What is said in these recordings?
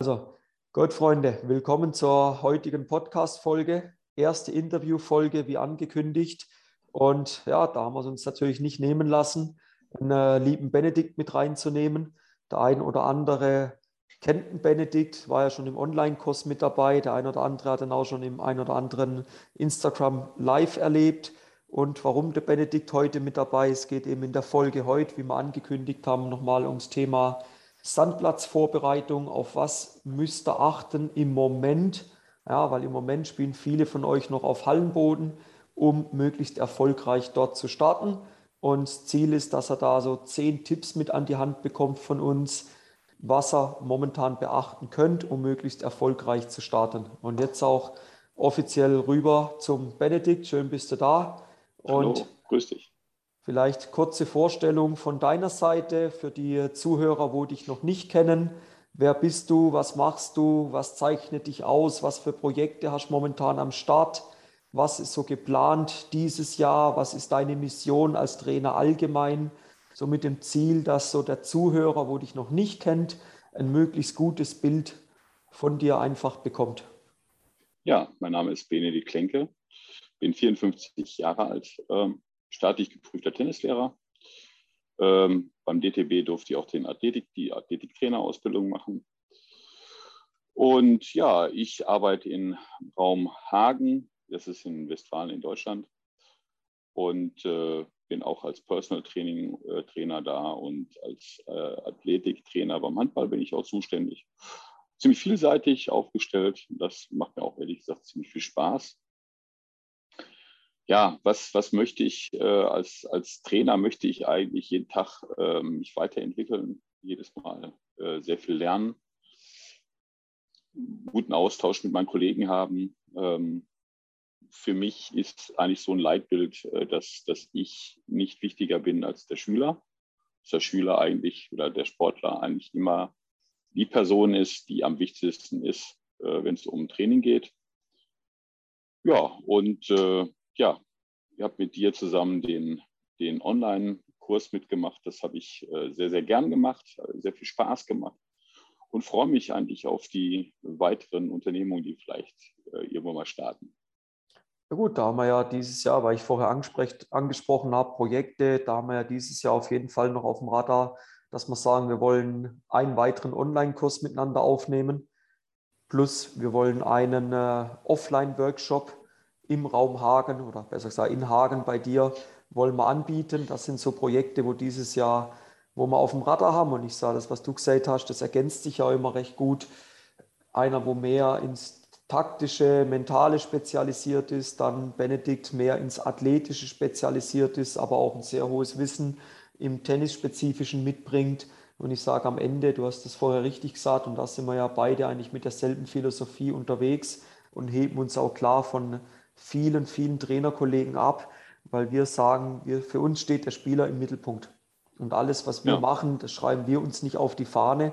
Also, gut, Freunde, willkommen zur heutigen Podcast-Folge. Erste Interview-Folge, wie angekündigt. Und ja, da haben wir es uns natürlich nicht nehmen lassen, einen äh, lieben Benedikt mit reinzunehmen. Der ein oder andere kennt den Benedikt, war ja schon im Online-Kurs mit dabei. Der ein oder andere hat ihn auch schon im ein oder anderen Instagram Live erlebt. Und warum der Benedikt heute mit dabei ist, geht eben in der Folge heute, wie wir angekündigt haben, nochmal ums Thema Sandplatzvorbereitung, auf was müsst ihr achten im Moment? Ja, weil im Moment spielen viele von euch noch auf Hallenboden, um möglichst erfolgreich dort zu starten. Und das Ziel ist, dass er da so zehn Tipps mit an die Hand bekommt von uns, was er momentan beachten könnt, um möglichst erfolgreich zu starten. Und jetzt auch offiziell rüber zum Benedikt. Schön bist du da. Und Hallo, grüß dich. Vielleicht kurze Vorstellung von deiner Seite für die Zuhörer, wo dich noch nicht kennen. Wer bist du? Was machst du? Was zeichnet dich aus? Was für Projekte hast du momentan am Start? Was ist so geplant dieses Jahr? Was ist deine Mission als Trainer allgemein? So mit dem Ziel, dass so der Zuhörer, wo dich noch nicht kennt, ein möglichst gutes Bild von dir einfach bekommt. Ja, mein Name ist Benedikt Klenke, bin 54 Jahre alt, ähm, staatlich geprüfter Tennislehrer. Ähm, beim DTB durfte ich auch den Athletik, die Athletiktrainerausbildung machen. Und ja, ich arbeite in Raum Hagen, das ist in Westfalen in Deutschland. Und äh, bin auch als Personal Training äh, Trainer da und als äh, Athletiktrainer beim Handball bin ich auch zuständig. Ziemlich vielseitig aufgestellt. Das macht mir auch ehrlich gesagt ziemlich viel Spaß ja, was, was möchte ich äh, als, als Trainer, möchte ich eigentlich jeden Tag äh, mich weiterentwickeln, jedes Mal äh, sehr viel lernen, guten Austausch mit meinen Kollegen haben. Ähm, für mich ist eigentlich so ein Leitbild, äh, dass, dass ich nicht wichtiger bin als der Schüler. Dass der Schüler eigentlich oder der Sportler eigentlich immer die Person ist, die am wichtigsten ist, äh, wenn es um Training geht. Ja, und äh, ja, ich habe mit dir zusammen den, den Online-Kurs mitgemacht. Das habe ich äh, sehr, sehr gern gemacht, sehr viel Spaß gemacht und freue mich eigentlich auf die weiteren Unternehmungen, die vielleicht äh, irgendwann mal starten. Ja gut, da haben wir ja dieses Jahr, weil ich vorher angesprochen habe, Projekte, da haben wir ja dieses Jahr auf jeden Fall noch auf dem Radar, dass wir sagen, wir wollen einen weiteren Online-Kurs miteinander aufnehmen. Plus wir wollen einen äh, Offline-Workshop im Raum Hagen oder besser gesagt in Hagen bei dir wollen wir anbieten. Das sind so Projekte, wo dieses Jahr, wo wir auf dem Radar haben. Und ich sage, das, was du gesagt hast, das ergänzt sich ja immer recht gut. Einer, wo mehr ins taktische, mentale spezialisiert ist, dann Benedikt mehr ins athletische spezialisiert ist, aber auch ein sehr hohes Wissen im Tennisspezifischen mitbringt. Und ich sage am Ende, du hast das vorher richtig gesagt, und da sind wir ja beide eigentlich mit derselben Philosophie unterwegs und heben uns auch klar von vielen, vielen Trainerkollegen ab, weil wir sagen, wir, für uns steht der Spieler im Mittelpunkt. Und alles, was wir ja. machen, das schreiben wir uns nicht auf die Fahne.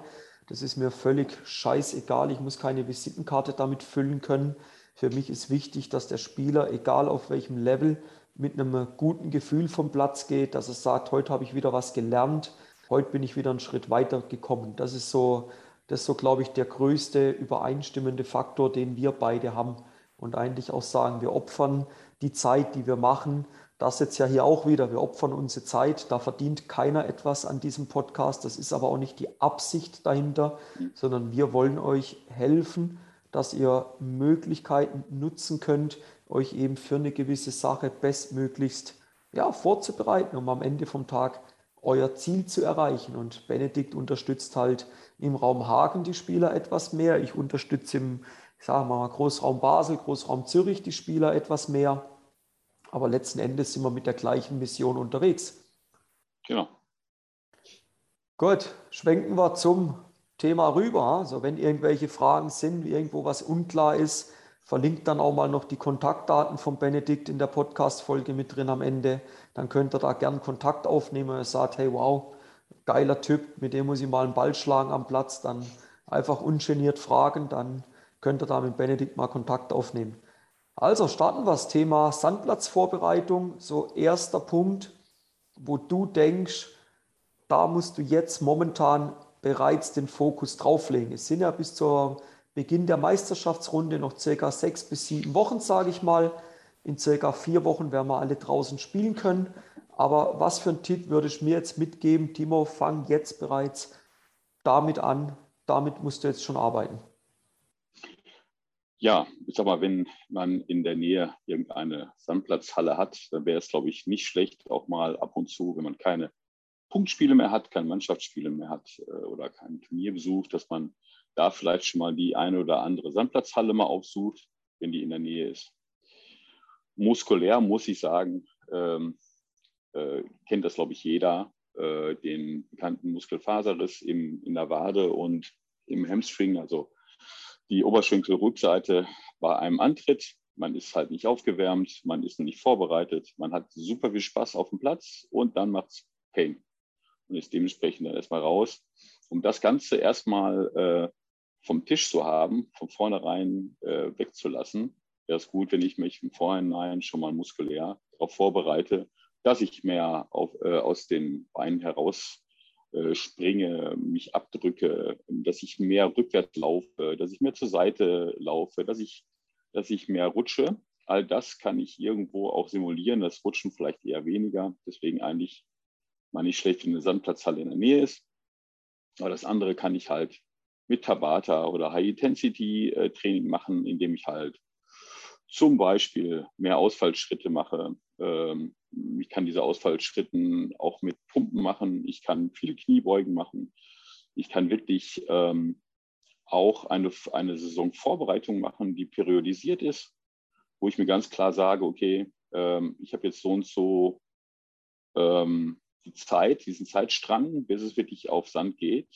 Das ist mir völlig scheißegal. Ich muss keine Visitenkarte damit füllen können. Für mich ist wichtig, dass der Spieler, egal auf welchem Level, mit einem guten Gefühl vom Platz geht, dass er sagt, heute habe ich wieder was gelernt, heute bin ich wieder einen Schritt weiter gekommen. Das ist so, das ist so, glaube ich, der größte übereinstimmende Faktor, den wir beide haben und eigentlich auch sagen, wir opfern die Zeit, die wir machen. Das jetzt ja hier auch wieder, wir opfern unsere Zeit, da verdient keiner etwas an diesem Podcast. Das ist aber auch nicht die Absicht dahinter, sondern wir wollen euch helfen, dass ihr Möglichkeiten nutzen könnt, euch eben für eine gewisse Sache bestmöglichst ja, vorzubereiten, um am Ende vom Tag euer Ziel zu erreichen. Und Benedikt unterstützt halt im Raum Hagen die Spieler etwas mehr. Ich unterstütze im ich sage mal, Großraum Basel, Großraum Zürich, die Spieler etwas mehr. Aber letzten Endes sind wir mit der gleichen Mission unterwegs. Genau. Gut, schwenken wir zum Thema rüber. Also wenn irgendwelche Fragen sind, irgendwo was unklar ist, verlinkt dann auch mal noch die Kontaktdaten von Benedikt in der Podcast-Folge mit drin am Ende. Dann könnt ihr da gern Kontakt aufnehmen. Er sagt, hey, wow, geiler Typ, mit dem muss ich mal einen Ball schlagen am Platz. Dann einfach ungeniert fragen, dann könnt ihr da mit Benedikt mal Kontakt aufnehmen. Also starten wir das Thema Sandplatzvorbereitung. So erster Punkt, wo du denkst, da musst du jetzt momentan bereits den Fokus drauflegen. Es sind ja bis zum Beginn der Meisterschaftsrunde noch circa sechs bis sieben Wochen, sage ich mal. In circa vier Wochen werden wir alle draußen spielen können. Aber was für einen Tipp würde ich mir jetzt mitgeben? Timo, fang jetzt bereits damit an. Damit musst du jetzt schon arbeiten. Ja, ich sag mal, wenn man in der Nähe irgendeine Sandplatzhalle hat, dann wäre es, glaube ich, nicht schlecht, auch mal ab und zu, wenn man keine Punktspiele mehr hat, keine Mannschaftsspiele mehr hat äh, oder kein Turnier besucht, dass man da vielleicht schon mal die eine oder andere Sandplatzhalle mal aufsucht, wenn die in der Nähe ist. Muskulär muss ich sagen, ähm, äh, kennt das, glaube ich, jeder, äh, den bekannten Muskelfaserriss im, in der Wade und im Hamstring, also die Oberschenkelrückseite bei einem Antritt. Man ist halt nicht aufgewärmt, man ist nicht vorbereitet, man hat super viel Spaß auf dem Platz und dann macht es Pain und ist dementsprechend dann erstmal raus. Um das Ganze erstmal äh, vom Tisch zu haben, von vornherein äh, wegzulassen, wäre es gut, wenn ich mich im Vorhinein schon mal muskulär darauf vorbereite, dass ich mehr auf, äh, aus den Beinen heraus springe, mich abdrücke, dass ich mehr rückwärts laufe, dass ich mehr zur Seite laufe, dass ich, dass ich mehr rutsche. All das kann ich irgendwo auch simulieren, das Rutschen vielleicht eher weniger. Deswegen eigentlich mal nicht schlecht, wenn eine Sandplatzhalle in der Nähe ist. Aber das andere kann ich halt mit Tabata oder High-Intensity-Training machen, indem ich halt zum Beispiel mehr Ausfallschritte mache, ähm, ich kann diese Ausfallschritten auch mit Pumpen machen. Ich kann viele Kniebeugen machen. Ich kann wirklich ähm, auch eine, eine Saisonvorbereitung machen, die periodisiert ist, wo ich mir ganz klar sage, okay, ähm, ich habe jetzt so und so ähm, die Zeit, diesen Zeitstrang, bis es wirklich auf Sand geht.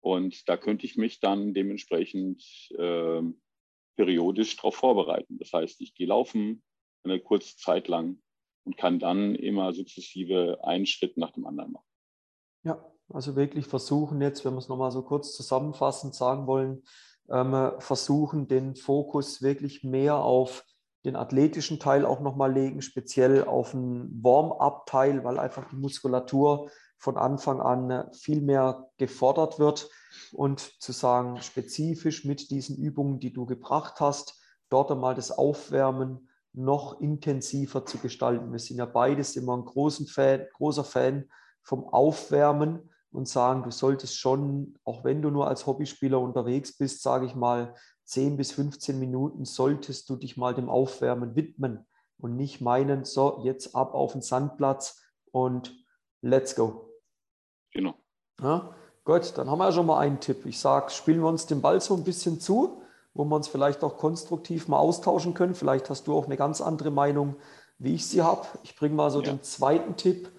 Und da könnte ich mich dann dementsprechend ähm, periodisch darauf vorbereiten. Das heißt, ich gehe laufen eine kurze Zeit lang und kann dann immer sukzessive einen Schritt nach dem anderen machen. Ja, also wirklich versuchen jetzt, wenn wir es nochmal so kurz zusammenfassend sagen wollen, ähm, versuchen den Fokus wirklich mehr auf den athletischen Teil auch nochmal legen, speziell auf den Warm-up-Teil, weil einfach die Muskulatur von Anfang an viel mehr gefordert wird und zu sagen, spezifisch mit diesen Übungen, die du gebracht hast, dort einmal das Aufwärmen noch intensiver zu gestalten. Wir sind ja beides immer ein großen Fan, großer Fan vom Aufwärmen und sagen, du solltest schon, auch wenn du nur als Hobbyspieler unterwegs bist, sage ich mal, 10 bis 15 Minuten solltest du dich mal dem Aufwärmen widmen und nicht meinen, so, jetzt ab auf den Sandplatz und let's go. Genau. Ja, gut, dann haben wir ja schon mal einen Tipp. Ich sage, spielen wir uns den Ball so ein bisschen zu wo wir uns vielleicht auch konstruktiv mal austauschen können. Vielleicht hast du auch eine ganz andere Meinung, wie ich sie habe. Ich bringe mal so ja. den zweiten Tipp,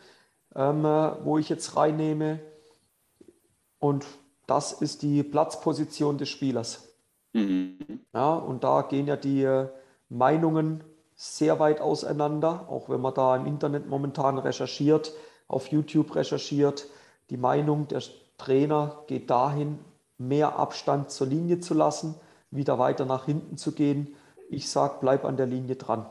ähm, wo ich jetzt reinnehme. Und das ist die Platzposition des Spielers. Mhm. Ja, und da gehen ja die äh, Meinungen sehr weit auseinander, auch wenn man da im Internet momentan recherchiert, auf YouTube recherchiert. Die Meinung der Trainer geht dahin, mehr Abstand zur Linie zu lassen wieder weiter nach hinten zu gehen. Ich sage, bleib an der Linie dran.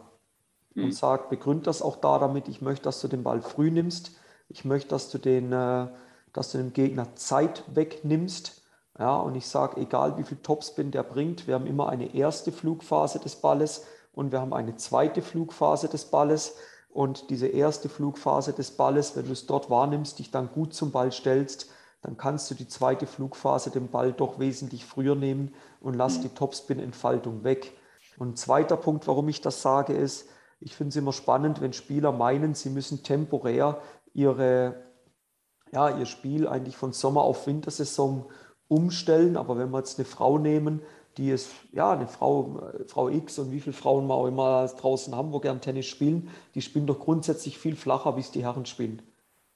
Mhm. Und sage, begründ das auch da damit, ich möchte, dass du den Ball früh nimmst. Ich möchte, dass du, den, äh, dass du dem Gegner Zeit wegnimmst. Ja, und ich sage, egal wie viel Topspin der bringt, wir haben immer eine erste Flugphase des Balles und wir haben eine zweite Flugphase des Balles. Und diese erste Flugphase des Balles, wenn du es dort wahrnimmst, dich dann gut zum Ball stellst, dann kannst du die zweite Flugphase den Ball doch wesentlich früher nehmen und lass die Topspin-Entfaltung weg. Und ein zweiter Punkt, warum ich das sage, ist, ich finde es immer spannend, wenn Spieler meinen, sie müssen temporär ihre, ja, ihr Spiel eigentlich von Sommer auf Wintersaison umstellen. Aber wenn wir jetzt eine Frau nehmen, die ist, ja, eine Frau, Frau X und wie viele Frauen wir auch immer draußen haben, wo gern Tennis spielen, die spielen doch grundsätzlich viel flacher, wie es die Herren spielen.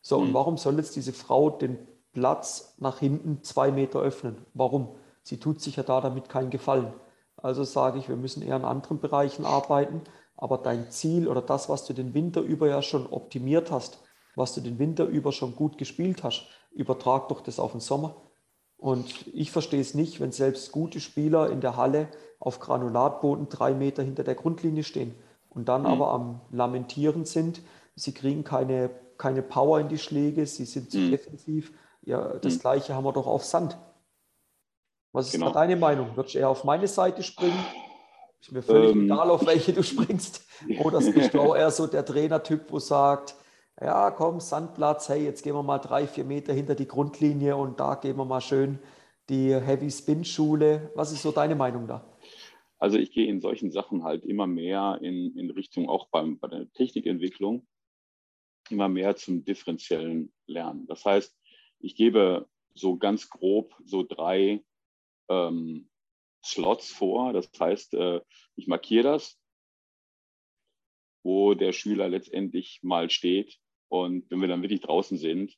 So, mhm. und warum soll jetzt diese Frau den Platz nach hinten zwei Meter öffnen. Warum? Sie tut sich ja da damit keinen Gefallen. Also sage ich, wir müssen eher in anderen Bereichen arbeiten, aber dein Ziel oder das, was du den Winter über ja schon optimiert hast, was du den Winter über schon gut gespielt hast, übertrag doch das auf den Sommer. Und ich verstehe es nicht, wenn selbst gute Spieler in der Halle auf Granulatboden drei Meter hinter der Grundlinie stehen und dann mhm. aber am Lamentieren sind. Sie kriegen keine, keine Power in die Schläge, sie sind zu mhm. defensiv ja, das mhm. gleiche haben wir doch auf Sand. Was ist genau. da deine Meinung? Würdest du eher auf meine Seite springen? Ist mir völlig ähm, egal, auf welche du springst. Oder bist du auch eher so der Trainertyp, wo sagt, ja, komm, Sandplatz, hey, jetzt gehen wir mal drei, vier Meter hinter die Grundlinie und da gehen wir mal schön die Heavy Spin Schule. Was ist so deine Meinung da? Also ich gehe in solchen Sachen halt immer mehr in, in Richtung auch beim, bei der Technikentwicklung, immer mehr zum differenziellen Lernen. Das heißt, ich gebe so ganz grob so drei ähm, Slots vor. Das heißt, äh, ich markiere das, wo der Schüler letztendlich mal steht. Und wenn wir dann wirklich draußen sind,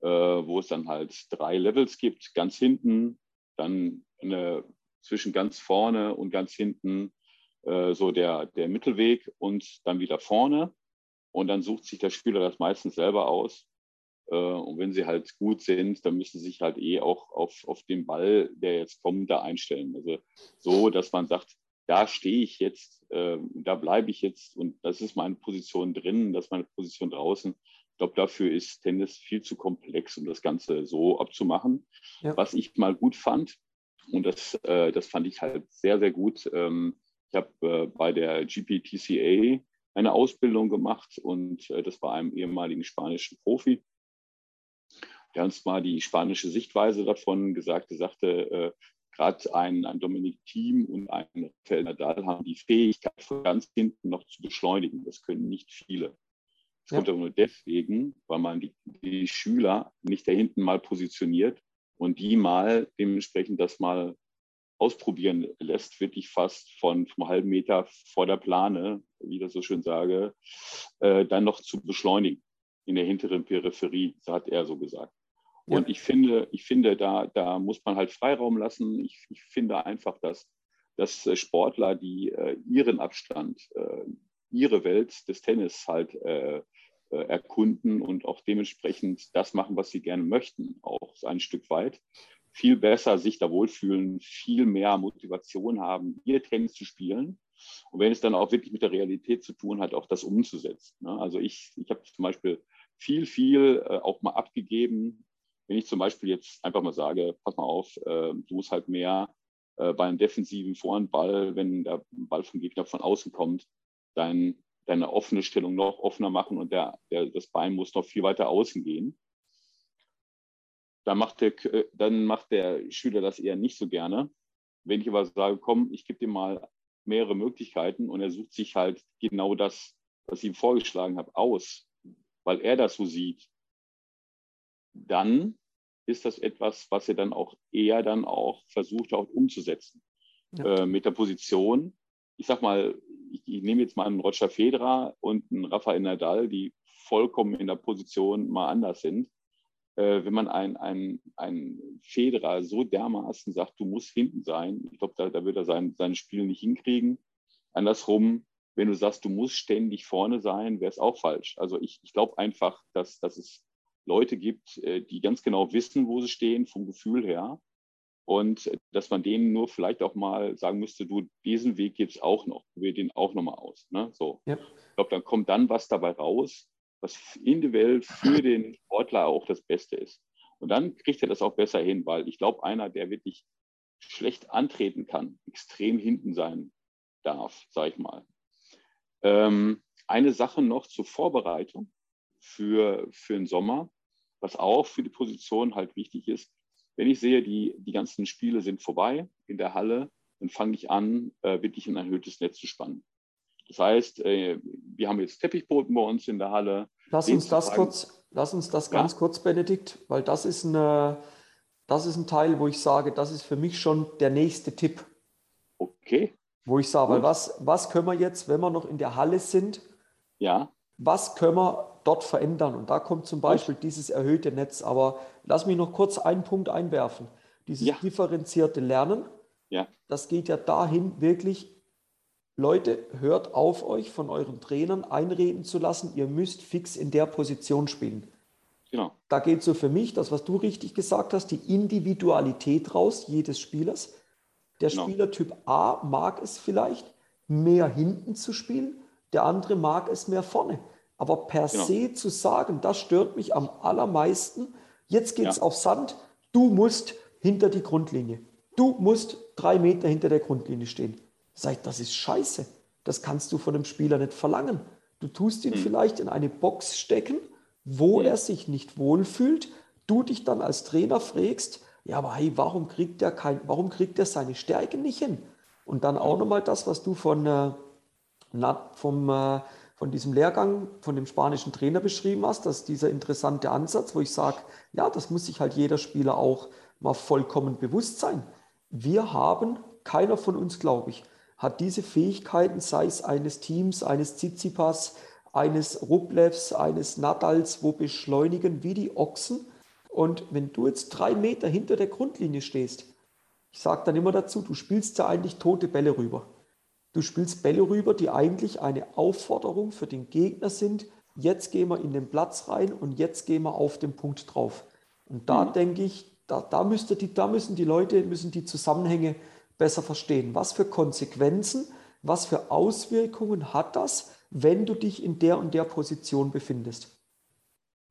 äh, wo es dann halt drei Levels gibt, ganz hinten, dann eine, zwischen ganz vorne und ganz hinten äh, so der, der Mittelweg und dann wieder vorne. Und dann sucht sich der Schüler das meistens selber aus. Äh, und wenn sie halt gut sind, dann müssen sie sich halt eh auch auf, auf den Ball, der jetzt kommt, da einstellen. Also so, dass man sagt, da stehe ich jetzt, äh, da bleibe ich jetzt und das ist meine Position drin, das ist meine Position draußen. Ich glaube, dafür ist Tennis viel zu komplex, um das Ganze so abzumachen. Ja. Was ich mal gut fand, und das, äh, das fand ich halt sehr, sehr gut. Ähm, ich habe äh, bei der GPTCA eine Ausbildung gemacht und äh, das bei einem ehemaligen spanischen Profi der uns mal die spanische Sichtweise davon gesagt, er sagte, äh, gerade ein, ein Dominik Thiem und ein Rafael Nadal haben die Fähigkeit, von ganz hinten noch zu beschleunigen. Das können nicht viele. Das ja. kommt aber nur deswegen, weil man die, die Schüler nicht da hinten mal positioniert und die mal dementsprechend das mal ausprobieren lässt, wirklich fast von vom halben Meter vor der Plane, wie ich das so schön sage, äh, dann noch zu beschleunigen in der hinteren Peripherie, so hat er so gesagt. Ja. Und ich finde, ich finde, da, da muss man halt Freiraum lassen. Ich, ich finde einfach, dass, dass äh, Sportler, die äh, ihren Abstand, äh, ihre Welt des Tennis halt äh, äh, erkunden und auch dementsprechend das machen, was sie gerne möchten, auch ein Stück weit, viel besser sich da wohlfühlen, viel mehr Motivation haben, ihr Tennis zu spielen. Und wenn es dann auch wirklich mit der Realität zu tun hat, auch das umzusetzen. Ne? Also ich, ich habe zum Beispiel viel, viel äh, auch mal abgegeben, wenn ich zum Beispiel jetzt einfach mal sage, pass mal auf, äh, du musst halt mehr äh, bei einem defensiven Vorhandball, wenn der Ball vom Gegner von außen kommt, dein, deine offene Stellung noch offener machen und der, der, das Bein muss noch viel weiter außen gehen. Dann macht, der, äh, dann macht der Schüler das eher nicht so gerne. Wenn ich aber sage, komm, ich gebe dir mal mehrere Möglichkeiten und er sucht sich halt genau das, was ich ihm vorgeschlagen habe, aus, weil er das so sieht dann ist das etwas, was er dann auch eher dann auch versucht auch umzusetzen. Ja. Äh, mit der Position, ich sag mal, ich, ich, nehme jetzt mal einen Roger Federer und einen Rafael Nadal, die vollkommen in der Position mal anders sind. Äh, wenn man ein, ein, ein Federer so dermaßen sagt, du musst hinten sein, ich glaube, da, da wird er sein, sein Spiel nicht hinkriegen. Andersrum, wenn du sagst, du musst ständig vorne sein, wäre es auch falsch. Also ich, ich glaube einfach, dass, dass es Leute gibt, äh, die ganz genau wissen, wo sie stehen, vom Gefühl her. Und äh, dass man denen nur vielleicht auch mal sagen müsste, du, diesen Weg gibt es auch noch, probier den auch nochmal aus. Ne? So. Ja. Ich glaube, dann kommt dann was dabei raus, was individuell für den Sportler auch das Beste ist. Und dann kriegt er das auch besser hin, weil ich glaube, einer, der wirklich schlecht antreten kann, extrem hinten sein darf, sage ich mal. Ähm, eine Sache noch zur Vorbereitung für, für den Sommer was auch für die Position halt wichtig ist. Wenn ich sehe, die, die ganzen Spiele sind vorbei in der Halle, dann fange ich an, äh, wirklich ein erhöhtes Netz zu spannen. Das heißt, äh, wir haben jetzt Teppichboden bei uns in der Halle. Lass uns das kurz, lass uns das ganz ja? kurz, Benedikt, weil das ist, eine, das ist ein Teil, wo ich sage, das ist für mich schon der nächste Tipp. Okay. Wo ich sage, weil was, was können wir jetzt, wenn wir noch in der Halle sind, ja. Was können wir dort verändern. Und da kommt zum Beispiel dieses erhöhte Netz. Aber lass mich noch kurz einen Punkt einwerfen. Dieses ja. differenzierte Lernen, ja. das geht ja dahin, wirklich, Leute, hört auf euch von euren Trainern einreden zu lassen, ihr müsst fix in der Position spielen. Genau. Da geht so für mich, das, was du richtig gesagt hast, die Individualität raus jedes Spielers. Der genau. Spielertyp A mag es vielleicht, mehr hinten zu spielen, der andere mag es mehr vorne. Aber per genau. se zu sagen, das stört mich am allermeisten, Jetzt geht es ja. auf Sand. Du musst hinter die Grundlinie. Du musst drei Meter hinter der Grundlinie stehen. Sagt, das ist scheiße. Das kannst du von einem Spieler nicht verlangen. Du tust ihn mhm. vielleicht in eine Box stecken, wo mhm. er sich nicht wohlfühlt. Du dich dann als Trainer fragst, ja, aber hey, warum kriegt er kein, warum kriegt er seine Stärken nicht hin? Und dann auch nochmal das, was du von, äh, vom, äh, von diesem Lehrgang, von dem spanischen Trainer beschrieben hast, dass dieser interessante Ansatz, wo ich sage, ja, das muss sich halt jeder Spieler auch mal vollkommen bewusst sein. Wir haben, keiner von uns, glaube ich, hat diese Fähigkeiten, sei es eines Teams, eines Tsitsipas, eines Rublevs, eines Nadals, wo beschleunigen wie die Ochsen. Und wenn du jetzt drei Meter hinter der Grundlinie stehst, ich sage dann immer dazu, du spielst ja eigentlich tote Bälle rüber. Du spielst Bälle rüber, die eigentlich eine Aufforderung für den Gegner sind. Jetzt gehen wir in den Platz rein und jetzt gehen wir auf den Punkt drauf. Und da mhm. denke ich, da, da, müsste die, da müssen die Leute, müssen die Zusammenhänge besser verstehen. Was für Konsequenzen, was für Auswirkungen hat das, wenn du dich in der und der Position befindest?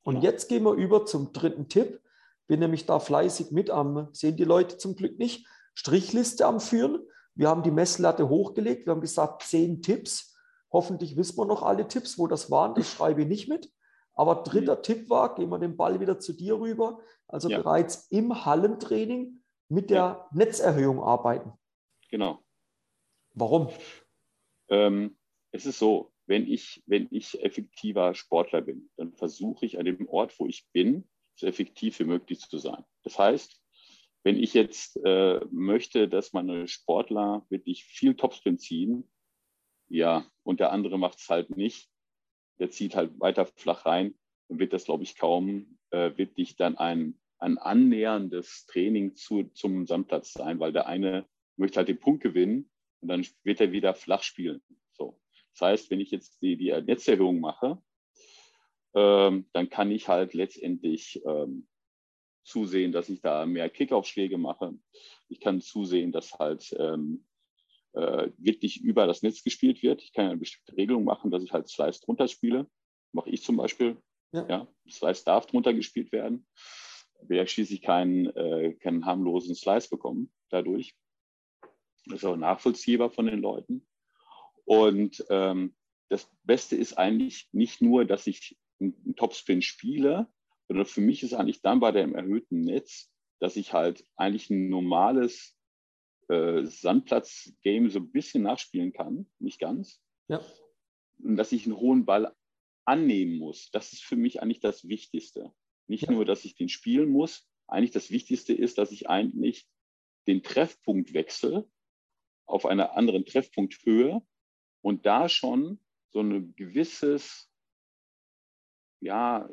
Und jetzt gehen wir über zum dritten Tipp. Bin nämlich da fleißig mit am, sehen die Leute zum Glück nicht, Strichliste am Führen. Wir haben die Messlatte hochgelegt. Wir haben gesagt, zehn Tipps. Hoffentlich wissen wir noch alle Tipps, wo das waren. Das schreibe ich nicht mit. Aber dritter mhm. Tipp war, gehen wir den Ball wieder zu dir rüber. Also ja. bereits im Hallentraining mit der ja. Netzerhöhung arbeiten. Genau. Warum? Ähm, es ist so, wenn ich, wenn ich effektiver Sportler bin, dann versuche ich an dem Ort, wo ich bin, so effektiv wie möglich zu sein. Das heißt, wenn ich jetzt äh, möchte, dass meine Sportler wirklich viel Topspin ziehen, ja, und der andere macht es halt nicht, der zieht halt weiter flach rein, dann wird das, glaube ich, kaum äh, wirklich dann ein, ein annäherndes Training zu, zum Sandplatz sein, weil der eine möchte halt den Punkt gewinnen und dann wird er wieder flach spielen. So. Das heißt, wenn ich jetzt die, die Netzerhöhung mache, ähm, dann kann ich halt letztendlich ähm, zusehen, dass ich da mehr Kickaufschläge mache. Ich kann zusehen, dass halt ähm, äh, wirklich über das Netz gespielt wird. Ich kann eine bestimmte Regelung machen, dass ich halt Slice drunter spiele. Mache ich zum Beispiel. Ja. ja Slice darf drunter gespielt werden. Wer schließlich keinen, äh, keinen harmlosen Slice bekommen dadurch. Das ist auch nachvollziehbar von den Leuten. Und ähm, das Beste ist eigentlich nicht nur, dass ich einen Topspin spiele, sondern für mich ist eigentlich dann bei dem erhöhten Netz, dass ich halt eigentlich ein normales äh, Sandplatz-Game so ein bisschen nachspielen kann, nicht ganz. Ja. Und dass ich einen hohen Ball annehmen muss. Das ist für mich eigentlich das Wichtigste. Nicht ja. nur, dass ich den spielen muss. Eigentlich das Wichtigste ist, dass ich eigentlich den Treffpunkt wechsle auf einer anderen Treffpunkthöhe und da schon so ein gewisses ja,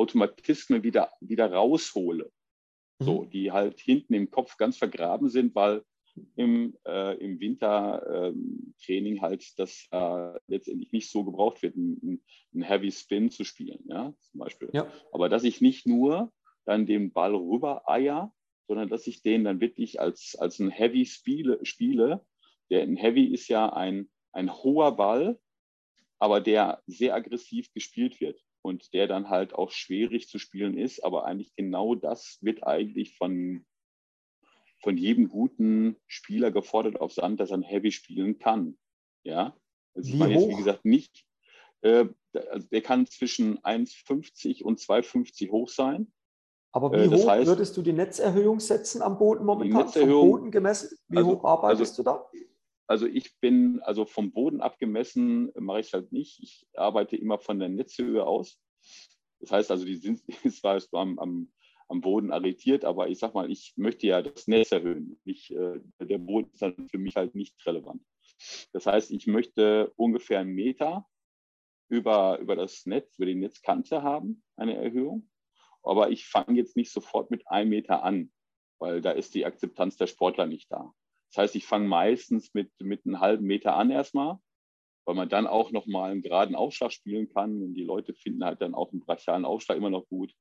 Automatismen wieder, wieder raushole. Mhm. So, die halt hinten im Kopf ganz vergraben sind, weil im, äh, im Wintertraining ähm, halt das äh, letztendlich nicht so gebraucht wird, einen Heavy Spin zu spielen, ja, zum Beispiel. Ja. Aber dass ich nicht nur dann den Ball rüber eier, sondern dass ich den dann wirklich als, als ein Heavy spiele, spiele. Der ein Heavy ist ja ein, ein hoher Ball, aber der sehr aggressiv gespielt wird und der dann halt auch schwierig zu spielen ist. Aber eigentlich genau das wird eigentlich von, von jedem guten Spieler gefordert auf Sand, dass er ein Heavy spielen kann. Ja, also ich wie meine jetzt, wie gesagt, nicht, äh, also der kann zwischen 1,50 und 2,50 hoch sein. Aber wie äh, hoch heißt, würdest du die Netzerhöhung setzen am Boden momentan? Netzerhöhung, Boden gemessen, wie also, hoch arbeitest also, du da? Also ich bin, also vom Boden abgemessen mache ich es halt nicht. Ich arbeite immer von der Netzhöhe aus. Das heißt also, die sind zwar am, am, am Boden arretiert, aber ich sag mal, ich möchte ja das Netz erhöhen. Ich, äh, der Boden ist dann für mich halt nicht relevant. Das heißt, ich möchte ungefähr einen Meter über, über das Netz, über die Netzkante haben, eine Erhöhung. Aber ich fange jetzt nicht sofort mit einem Meter an, weil da ist die Akzeptanz der Sportler nicht da. Das heißt, ich fange meistens mit, mit einem halben Meter an erstmal, weil man dann auch nochmal einen geraden Aufschlag spielen kann. Und die Leute finden halt dann auch einen brachialen Aufschlag immer noch gut.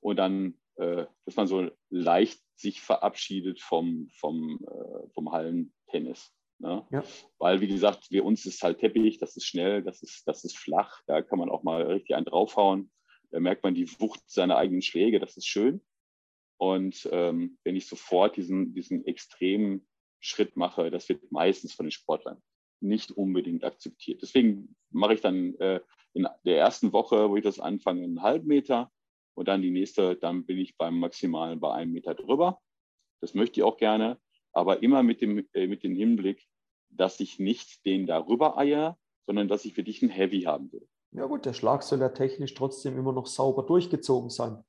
Und dann, äh, dass man so leicht sich verabschiedet vom, vom, äh, vom Hallentennis. Ne? Ja. Weil, wie gesagt, für uns ist halt Teppich, das ist schnell, das ist, das ist flach, da kann man auch mal richtig einen draufhauen. Da merkt man die Wucht seiner eigenen Schläge, das ist schön. Und ähm, wenn ich sofort diesen, diesen extremen Schritt mache, das wird meistens von den Sportlern nicht unbedingt akzeptiert. Deswegen mache ich dann äh, in der ersten Woche, wo ich das anfange, einen halben Meter und dann die nächste, dann bin ich beim Maximalen bei einem Meter drüber. Das möchte ich auch gerne, aber immer mit dem, äh, mit dem Hinblick, dass ich nicht den darüber eier, sondern dass ich für dich einen Heavy haben will. Ja gut, der Schlag soll ja technisch trotzdem immer noch sauber durchgezogen sein.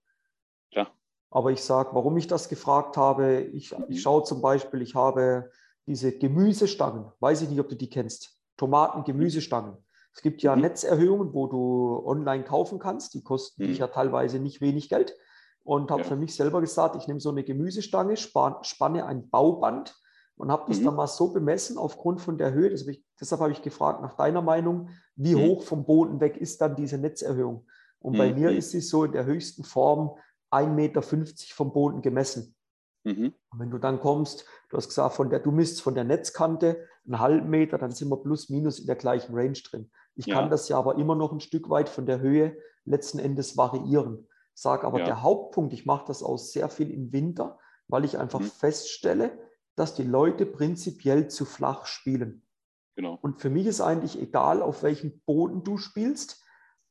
Ja. Aber ich sage, warum ich das gefragt habe, ich, ich mhm. schaue zum Beispiel, ich habe diese Gemüsestangen, weiß ich nicht, ob du die kennst, Tomaten-Gemüsestangen. Es gibt ja mhm. Netzerhöhungen, wo du online kaufen kannst, die kosten mhm. dich ja teilweise nicht wenig Geld. Und habe ja. für mich selber gesagt, ich nehme so eine Gemüsestange, spanne ein Bauband und habe das mhm. dann mal so bemessen aufgrund von der Höhe. Ich, deshalb habe ich gefragt nach deiner Meinung, wie mhm. hoch vom Boden weg ist dann diese Netzerhöhung? Und bei mhm. mir ist sie so in der höchsten Form 1,50 Meter vom Boden gemessen. Mhm. Und wenn du dann kommst, du hast gesagt, von der, du misst von der Netzkante einen halben Meter, dann sind wir plus minus in der gleichen Range drin. Ich ja. kann das ja aber immer noch ein Stück weit von der Höhe letzten Endes variieren. Sage aber, ja. der Hauptpunkt, ich mache das auch sehr viel im Winter, weil ich einfach mhm. feststelle, dass die Leute prinzipiell zu flach spielen. Genau. Und für mich ist eigentlich egal, auf welchem Boden du spielst.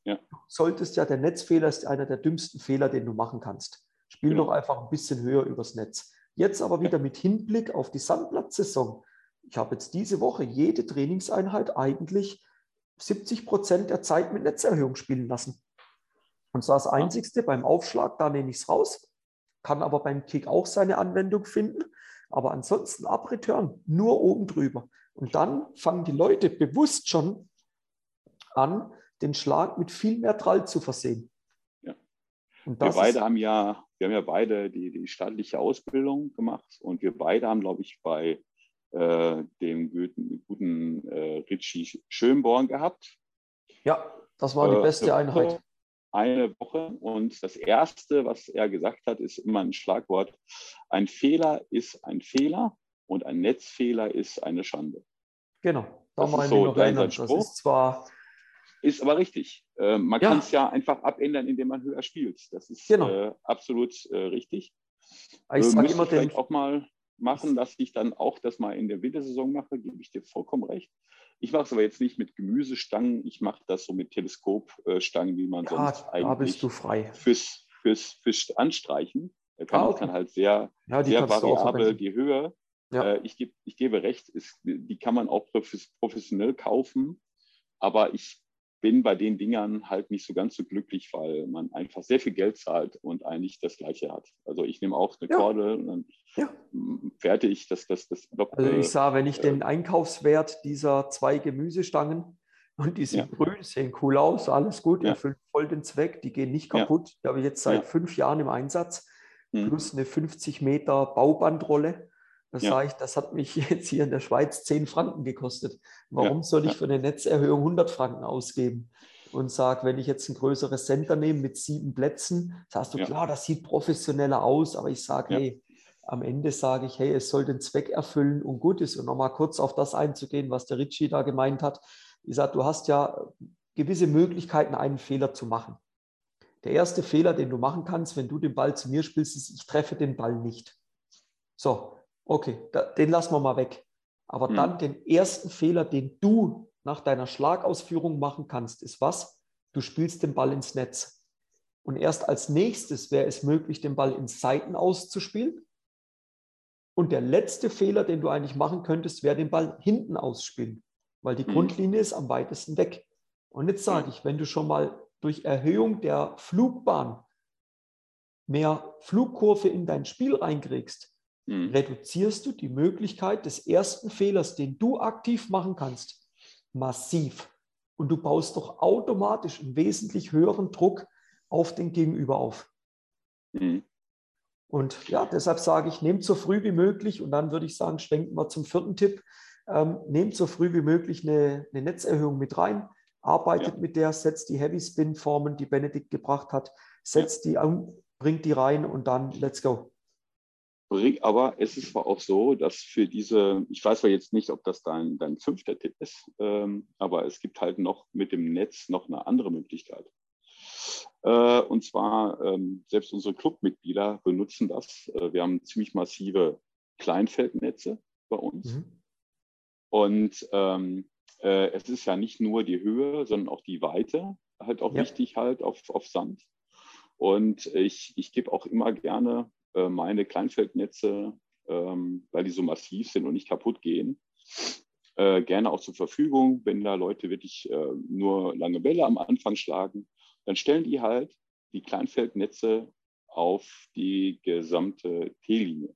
Ja. Du solltest ja, der Netzfehler ist einer der dümmsten Fehler, den du machen kannst. Spiel genau. doch einfach ein bisschen höher übers Netz. Jetzt aber wieder mit Hinblick auf die Sandplatzsaison. Ich habe jetzt diese Woche jede Trainingseinheit eigentlich 70 Prozent der Zeit mit Netzerhöhung spielen lassen. Und zwar das Einzigste beim Aufschlag, da nehme ich es raus, kann aber beim Kick auch seine Anwendung finden. Aber ansonsten ab Return nur oben drüber. Und dann fangen die Leute bewusst schon an, den Schlag mit viel mehr Trall zu versehen. Ja. wir beide haben ja, wir haben ja beide die, die staatliche Ausbildung gemacht und wir beide haben, glaube ich, bei äh, dem guten, guten äh, Richie Schönborn gehabt. Ja, das war die äh, beste Einheit. Eine Woche. Und das Erste, was er gesagt hat, ist immer ein Schlagwort. Ein Fehler ist ein Fehler und ein Netzfehler ist eine Schande. Genau, da das ist so noch erinnern. Das ist zwar ist aber richtig. Äh, man ja. kann es ja einfach abändern, indem man höher spielt. Das ist genau. äh, absolut äh, richtig. Ich äh, sage immer vielleicht auch mal machen, dass ich dann auch das mal in der Wintersaison mache, gebe ich dir vollkommen recht. Ich mache es aber jetzt nicht mit Gemüsestangen, ich mache das so mit Teleskopstangen, wie man ja, sonst eigentlich Fürs, fürs, fürs Anstreichen. Da kann ah, okay. dann halt sehr, ja, sehr variabel die Höhe. Ja. Äh, ich, geb, ich gebe recht, ist, die kann man auch professionell kaufen, aber ich bin bei den Dingern halt nicht so ganz so glücklich, weil man einfach sehr viel Geld zahlt und eigentlich das Gleiche hat. Also ich nehme auch eine ja. Korde und dann ja. fertig das, das, das Lock, Also ich sah, wenn ich äh, den Einkaufswert dieser zwei Gemüsestangen und die sind ja. grün, sehen cool aus, alles gut, ja. erfüllen voll den Zweck, die gehen nicht kaputt. Die habe ich jetzt seit fünf Jahren im Einsatz, mhm. plus eine 50 Meter Baubandrolle. Das ja. sage ich, das hat mich jetzt hier in der Schweiz 10 Franken gekostet. Warum ja. soll ich für eine Netzerhöhung 100 Franken ausgeben? Und sage, wenn ich jetzt ein größeres Center nehme mit sieben Plätzen, sagst du, ja. klar, das sieht professioneller aus, aber ich sage, hey, am Ende sage ich, hey, es soll den Zweck erfüllen und gut ist. Und nochmal kurz auf das einzugehen, was der Ritchie da gemeint hat. Ich sage, du hast ja gewisse Möglichkeiten, einen Fehler zu machen. Der erste Fehler, den du machen kannst, wenn du den Ball zu mir spielst, ist, ich treffe den Ball nicht. So, Okay, da, den lassen wir mal weg. Aber mhm. dann den ersten Fehler, den du nach deiner Schlagausführung machen kannst, ist was? Du spielst den Ball ins Netz. Und erst als nächstes wäre es möglich, den Ball ins Seiten auszuspielen. Und der letzte Fehler, den du eigentlich machen könntest, wäre den Ball hinten ausspielen, weil die mhm. Grundlinie ist am weitesten weg. Und jetzt sage ich, wenn du schon mal durch Erhöhung der Flugbahn mehr Flugkurve in dein Spiel reinkriegst, mhm. reduzierst du die Möglichkeit des ersten Fehlers, den du aktiv machen kannst, massiv. Und du baust doch automatisch einen wesentlich höheren Druck auf den Gegenüber auf. Mhm. Und ja, deshalb sage ich, nehmt so früh wie möglich und dann würde ich sagen, schwenken wir zum vierten Tipp. Ähm, nehmt so früh wie möglich eine, eine Netzerhöhung mit rein, arbeitet ja. mit der, setzt die Heavy Spin Formen, die Benedikt gebracht hat, setzt ja. die an, bringt die rein und dann let's go. Aber es ist zwar auch so, dass für diese, ich weiß zwar jetzt nicht, ob das dein, dein fünfter Tipp ist, ähm, aber es gibt halt noch mit dem Netz noch eine andere Möglichkeit. Äh, und zwar, ähm, selbst unsere Clubmitglieder benutzen das. Äh, wir haben ziemlich massive Kleinfeldnetze bei uns. Mhm. Und ähm, äh, es ist ja nicht nur die Höhe, sondern auch die Weite, halt auch ja. wichtig halt auf, auf Sand. Und ich, ich gebe auch immer gerne äh, meine Kleinfeldnetze, ähm, weil die so massiv sind und nicht kaputt gehen, äh, gerne auch zur Verfügung. Wenn da Leute wirklich äh, nur lange Bälle am Anfang schlagen, dann stellen die halt die Kleinfeldnetze auf die gesamte T-Linie.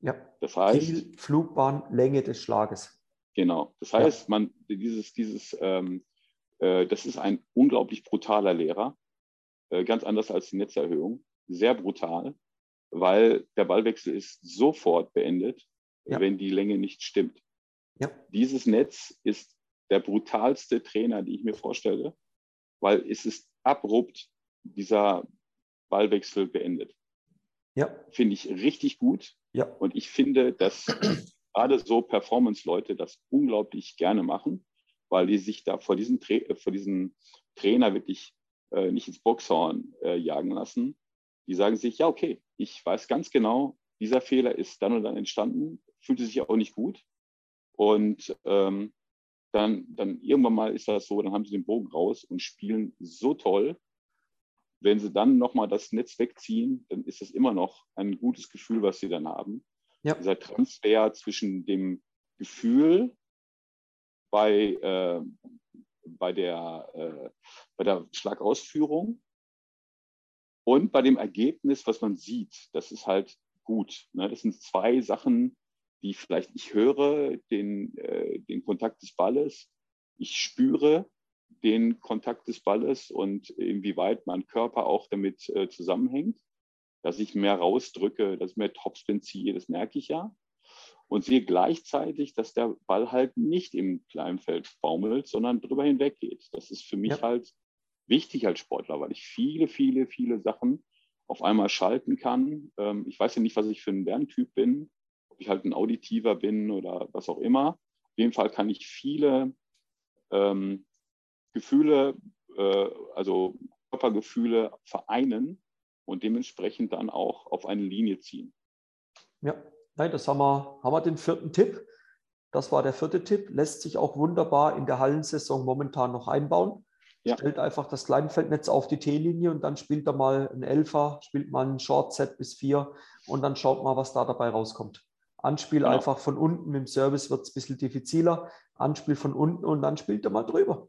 Ja, das heißt. Flugbahn, Länge des Schlages. Genau. Das heißt, ja. man, dieses, dieses, ähm, äh, das ist ein unglaublich brutaler Lehrer, äh, ganz anders als die Netzerhöhung. Sehr brutal, weil der Ballwechsel ist sofort beendet, ja. wenn die Länge nicht stimmt. Ja. Dieses Netz ist der brutalste Trainer, die ich mir vorstelle, weil es ist abrupt dieser Ballwechsel beendet. Ja. Finde ich richtig gut. Ja. Und ich finde, dass gerade so Performance-Leute das unglaublich gerne machen, weil die sich da vor diesem, Tra vor diesem Trainer wirklich äh, nicht ins Boxhorn äh, jagen lassen. Die sagen sich, ja, okay, ich weiß ganz genau, dieser Fehler ist dann und dann entstanden, fühlte sich auch nicht gut. Und ähm, dann, dann irgendwann mal ist das so, dann haben sie den Bogen raus und spielen so toll. Wenn sie dann nochmal das Netz wegziehen, dann ist es immer noch ein gutes Gefühl, was sie dann haben. Ja. Dieser Transfer zwischen dem Gefühl bei, äh, bei, der, äh, bei der Schlagausführung und bei dem Ergebnis, was man sieht. Das ist halt gut. Ne? Das sind zwei Sachen, die vielleicht ich höre den, äh, den Kontakt des Balles, ich spüre den Kontakt des Balles und inwieweit mein Körper auch damit äh, zusammenhängt dass ich mehr rausdrücke, dass ich mehr Topspin ziehe, das merke ich ja. Und sehe gleichzeitig, dass der Ball halt nicht im Kleinfeld baumelt, sondern drüber hinweg geht. Das ist für mich ja. halt wichtig als Sportler, weil ich viele, viele, viele Sachen auf einmal schalten kann. Ähm, ich weiß ja nicht, was ich für ein Lerntyp bin, ob ich halt ein Auditiver bin oder was auch immer. Auf jeden Fall kann ich viele ähm, Gefühle, äh, also Körpergefühle vereinen und dementsprechend dann auch auf eine Linie ziehen. Ja, nein, das haben wir, haben wir den vierten Tipp. Das war der vierte Tipp, lässt sich auch wunderbar in der Hallensaison momentan noch einbauen. Ja. Stellt einfach das Kleinfeldnetz auf die T-Linie und dann spielt er mal ein Elfer, spielt mal ein Short-Set bis vier und dann schaut mal, was da dabei rauskommt. Anspiel genau. einfach von unten, im Service wird es ein bisschen diffiziler. Anspiel von unten und dann spielt er mal drüber.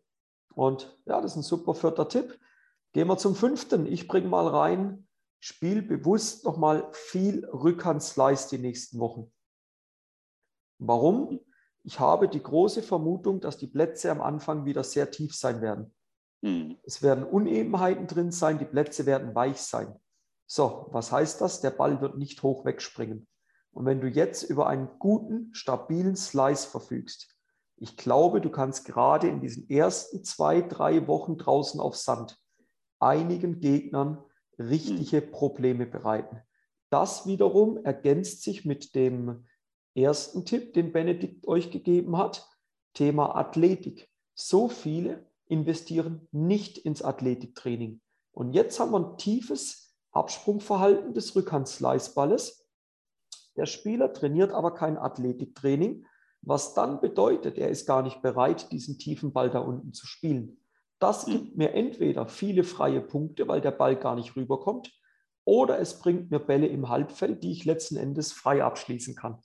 Und ja, das ist ein super vierter Tipp. Gehen wir zum fünften. Ich bringe mal rein, spiel bewusst nochmal viel Rückhandslice die nächsten Wochen. Warum? Ich habe die große Vermutung, dass die Plätze am Anfang wieder sehr tief sein werden. Mhm. Es werden Unebenheiten drin sein, die Plätze werden weich sein. So, was heißt das? Der Ball wird nicht hoch wegspringen. Und wenn du jetzt über einen guten, stabilen Slice verfügst, ich glaube, du kannst gerade in diesen ersten zwei, drei Wochen draußen auf Sand einigen Gegnern richtige hm. Probleme bereiten. Das wiederum ergänzt sich mit dem ersten Tipp, den Benedikt euch gegeben hat, Thema Athletik. So viele investieren nicht ins Athletiktraining. Und jetzt haben wir ein tiefes Absprungverhalten des Rückhandsleißballes. Der Spieler trainiert aber kein Athletiktraining, was dann bedeutet, er ist gar nicht bereit, diesen tiefen Ball da unten zu spielen. Das hm. gibt mir entweder viele freie Punkte, weil der Ball gar nicht rüberkommt, oder es bringt mir Bälle im Halbfeld, die ich letzten Endes frei abschließen kann.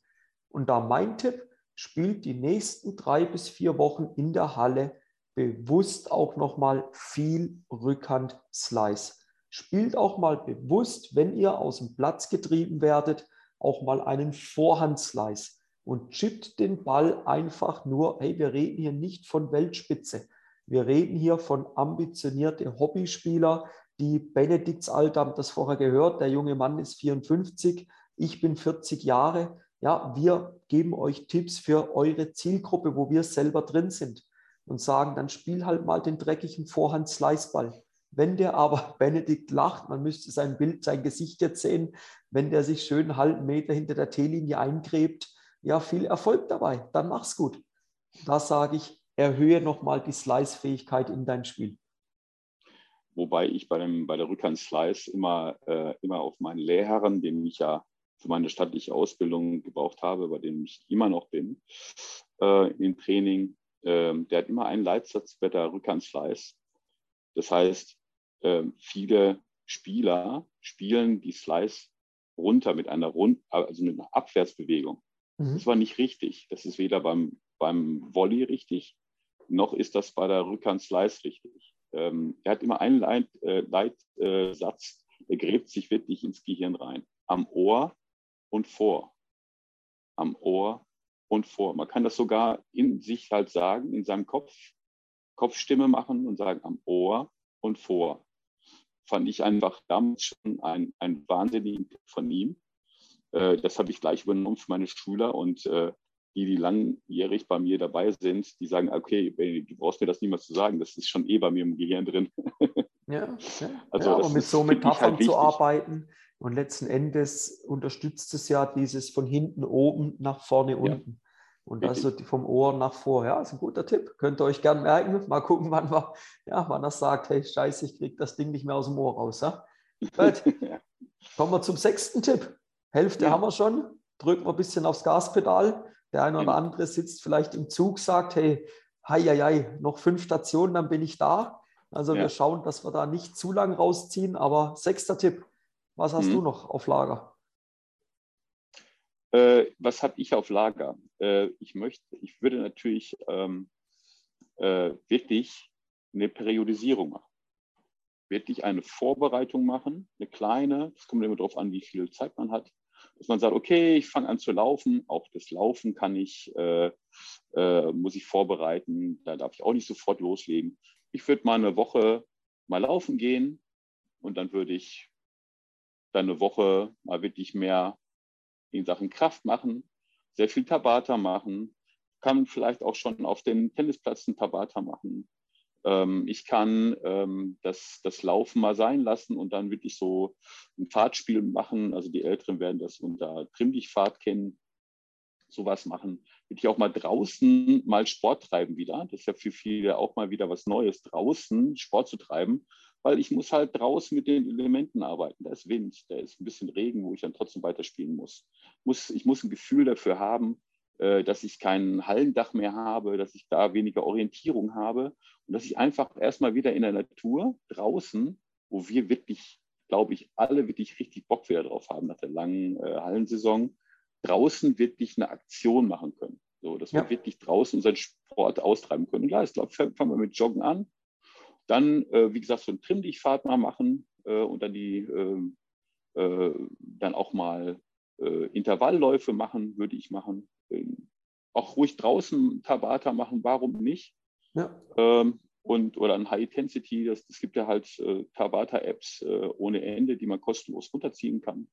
Und da mein Tipp, spielt die nächsten drei bis vier Wochen in der Halle bewusst auch nochmal viel Rückhand-Slice. Spielt auch mal bewusst, wenn ihr aus dem Platz getrieben werdet, auch mal einen Vorhand-Slice und chippt den Ball einfach nur, hey, wir reden hier nicht von Weltspitze. Wir reden hier von ambitionierte Hobbyspieler, die Benediktsalter, haben das vorher gehört, der junge Mann ist 54, ich bin 40 Jahre. Ja, wir geben euch Tipps für eure Zielgruppe, wo wir selber drin sind und sagen, dann spiel halt mal den dreckigen Vorhand-Sliceball. Wenn der aber Benedikt lacht, man müsste sein Bild, sein Gesicht jetzt sehen, wenn der sich schön einen halben Meter hinter der T-Linie eingräbt, ja, viel Erfolg dabei, dann mach's gut. Da sage ich, erhöhe nochmal die Slice-Fähigkeit in dein Spiel. wobei ich bei, dem, bei der Rückhand-Slice immer, äh, immer auf meinen Lehrherren, den ich ja für meine stattliche Ausbildung gebraucht habe, bei dem ich immer noch bin, äh, im Training, äh, der hat immer einen Leitsatz bei der Rückhand-Slice. Das heißt, äh, viele Spieler spielen die Slice runter mit einer, Rund also mit einer Abwärtsbewegung. Mhm. Das war nicht richtig. Das ist weder beim, beim Volley richtig, noch ist das bei der Rückhand-Slice richtig. Ähm, er hat immer einen Leit, äh, Leitsatz, der gräbt sich wirklich ins Gehirn rein. Am Ohr und vor. Am Ohr und vor. Man kann das sogar in sich halt sagen, in seinem Kopf, Kopfstimme machen und sagen am Ohr und vor. Fand ich einfach damals schon ein, ein wahnsinnigen Tipp von ihm. Äh, das habe ich gleich übernommen für meine Schüler und äh, die, die langjährig bei mir dabei sind, die sagen, okay, du brauchst mir das niemals zu sagen, das ist schon eh bei mir im Gehirn drin. Ja, ja. Also ja mit so Metaphern halt zu arbeiten und letzten Endes unterstützt es ja dieses von hinten oben nach vorne unten. Und also vom Ohr nach vor. Ja, ist ein guter Tipp. Könnt ihr euch gern merken. Mal gucken, wann, wir, ja, wann er sagt, hey, scheiße, ich kriege das Ding nicht mehr aus dem Ohr raus. Ja? Gut. Kommen wir zum sechsten Tipp. Hälfte ja. haben wir schon. Drücken wir ein bisschen aufs Gaspedal. Der eine oder andere sitzt vielleicht im Zug, sagt, hey, hei, hei, hei, noch fünf Stationen, dann bin ich da. Also ja. wir schauen, dass wir da nicht zu lang rausziehen. Aber sechster Tipp, was hast mhm. du noch auf Lager? Äh, was habe ich auf Lager? Äh, ich möchte, ich würde natürlich ähm, äh, wirklich eine Periodisierung machen. Wirklich eine Vorbereitung machen, eine kleine, das kommt immer darauf an, wie viel Zeit man hat, dass man sagt, okay, ich fange an zu laufen, auch das Laufen kann ich, äh, äh, muss ich vorbereiten, da darf ich auch nicht sofort loslegen. Ich würde mal eine Woche mal laufen gehen und dann würde ich dann eine Woche mal wirklich mehr in Sachen Kraft machen, sehr viel Tabata machen, kann vielleicht auch schon auf den Tennisplatz ein Tabata machen. Ähm, ich kann ähm, das, das Laufen mal sein lassen und dann wirklich so ein Fahrtspiel machen. Also die Älteren werden das unter Trimm dich Fahrt kennen. Sowas machen. Würde ich auch mal draußen mal Sport treiben wieder. Das ist ja für viele auch mal wieder was Neues, draußen Sport zu treiben weil ich muss halt draußen mit den Elementen arbeiten. Da ist Wind, da ist ein bisschen Regen, wo ich dann trotzdem weiterspielen muss. muss ich muss ein Gefühl dafür haben, äh, dass ich kein Hallendach mehr habe, dass ich da weniger Orientierung habe und dass ich einfach erstmal wieder in der Natur draußen, wo wir wirklich, glaube ich, alle wirklich richtig Bock wieder drauf haben nach der langen äh, Hallensaison, draußen wirklich eine Aktion machen können. So, dass ja. wir wirklich draußen unseren Sport austreiben können. Klar, ich glaube, fangen wir mit Joggen an. Dann, äh, wie gesagt, so ein Trimm-Dich-Fahrt mal machen äh, und dann die ähm, äh, dann auch mal äh, Intervallläufe machen, würde ich machen. Ähm, auch ruhig draußen Tabata machen, warum nicht? Ja. Ähm, und, oder ein High Intensity, das, das gibt ja halt äh, Tabata-Apps äh, ohne Ende, die man kostenlos runterziehen kann.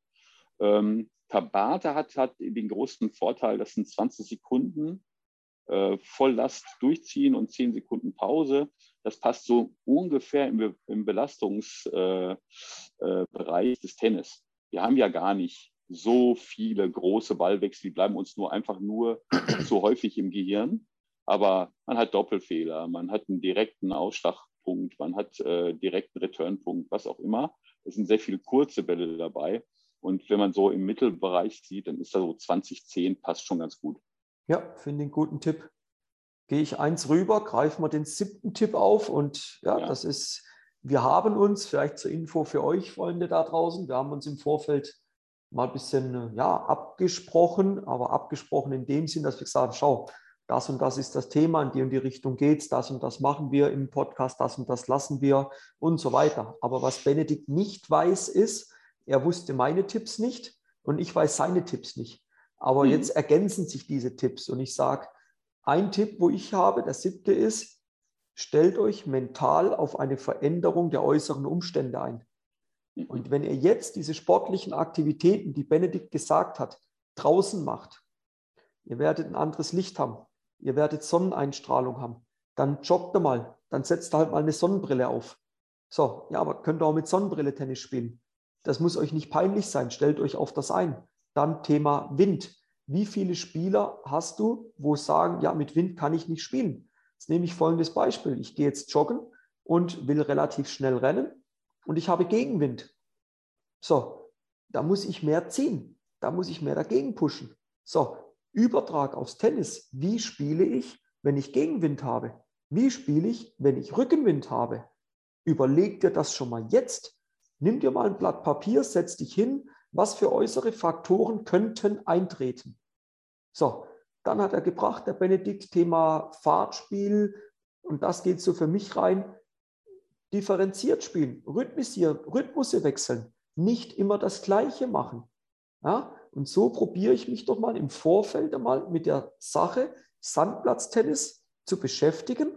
Ähm, Tabata hat, hat den großen Vorteil, das sind 20 Sekunden äh, Volllast durchziehen und 10 Sekunden Pause. Das passt so ungefähr im, im Belastungsbereich äh, äh, des Tennis. Wir haben ja gar nicht so viele große Ballwechsel, die bleiben uns nur einfach nur so häufig im Gehirn. Aber man hat Doppelfehler, man hat einen direkten Ausschlagpunkt, man hat äh, direkten Returnpunkt, was auch immer. Es sind sehr viele kurze Bälle dabei. Und wenn man so im Mittelbereich sieht, dann ist da so 2010 passt schon ganz gut. Ja, finde einen guten Tipp gehe ich eins rüber, greifen wir den siebten Tipp auf und ja, ja, das ist, wir haben uns, vielleicht zur Info für euch, Freunde da draußen, wir haben uns im Vorfeld mal ein bisschen ja, abgesprochen, aber abgesprochen in dem Sinn, dass wir gesagt haben, schau, das und das ist das Thema, in die und die Richtung geht es, das und das machen wir im Podcast, das und das lassen wir und so weiter. Aber was Benedikt nicht weiß, ist, er wusste meine Tipps nicht und ich weiß seine Tipps nicht. Aber mhm. jetzt ergänzen sich diese Tipps und ich sage, ein Tipp, wo ich habe, der siebte ist, stellt euch mental auf eine Veränderung der äußeren Umstände ein. Und wenn ihr jetzt diese sportlichen Aktivitäten, die Benedikt gesagt hat, draußen macht, ihr werdet ein anderes Licht haben, ihr werdet Sonneneinstrahlung haben, dann joggt ihr mal, dann setzt halt mal eine Sonnenbrille auf. So, ja, aber könnt ihr auch mit Sonnenbrille Tennis spielen. Das muss euch nicht peinlich sein, stellt euch auf das ein. Dann Thema Wind wie viele Spieler hast du, wo sagen, ja, mit Wind kann ich nicht spielen? Jetzt nehme ich folgendes Beispiel. Ich gehe jetzt joggen und will relativ schnell rennen und ich habe Gegenwind. So, da muss ich mehr ziehen, da muss ich mehr dagegen pushen. So, Übertrag aufs Tennis. Wie spiele ich, wenn ich Gegenwind habe? Wie spiele ich, wenn ich Rückenwind habe? Überleg dir das schon mal jetzt. Nimm dir mal ein Blatt Papier, setz dich hin. Was für äußere Faktoren könnten eintreten? So, dann hat er gebracht, der Benedikt, Thema Fahrtspiel. Und das geht so für mich rein. Differenziert spielen, rhythmisieren, Rhythmusse wechseln, nicht immer das Gleiche machen. Ja? Und so probiere ich mich doch mal im Vorfeld einmal mit der Sache Sandplatztennis zu beschäftigen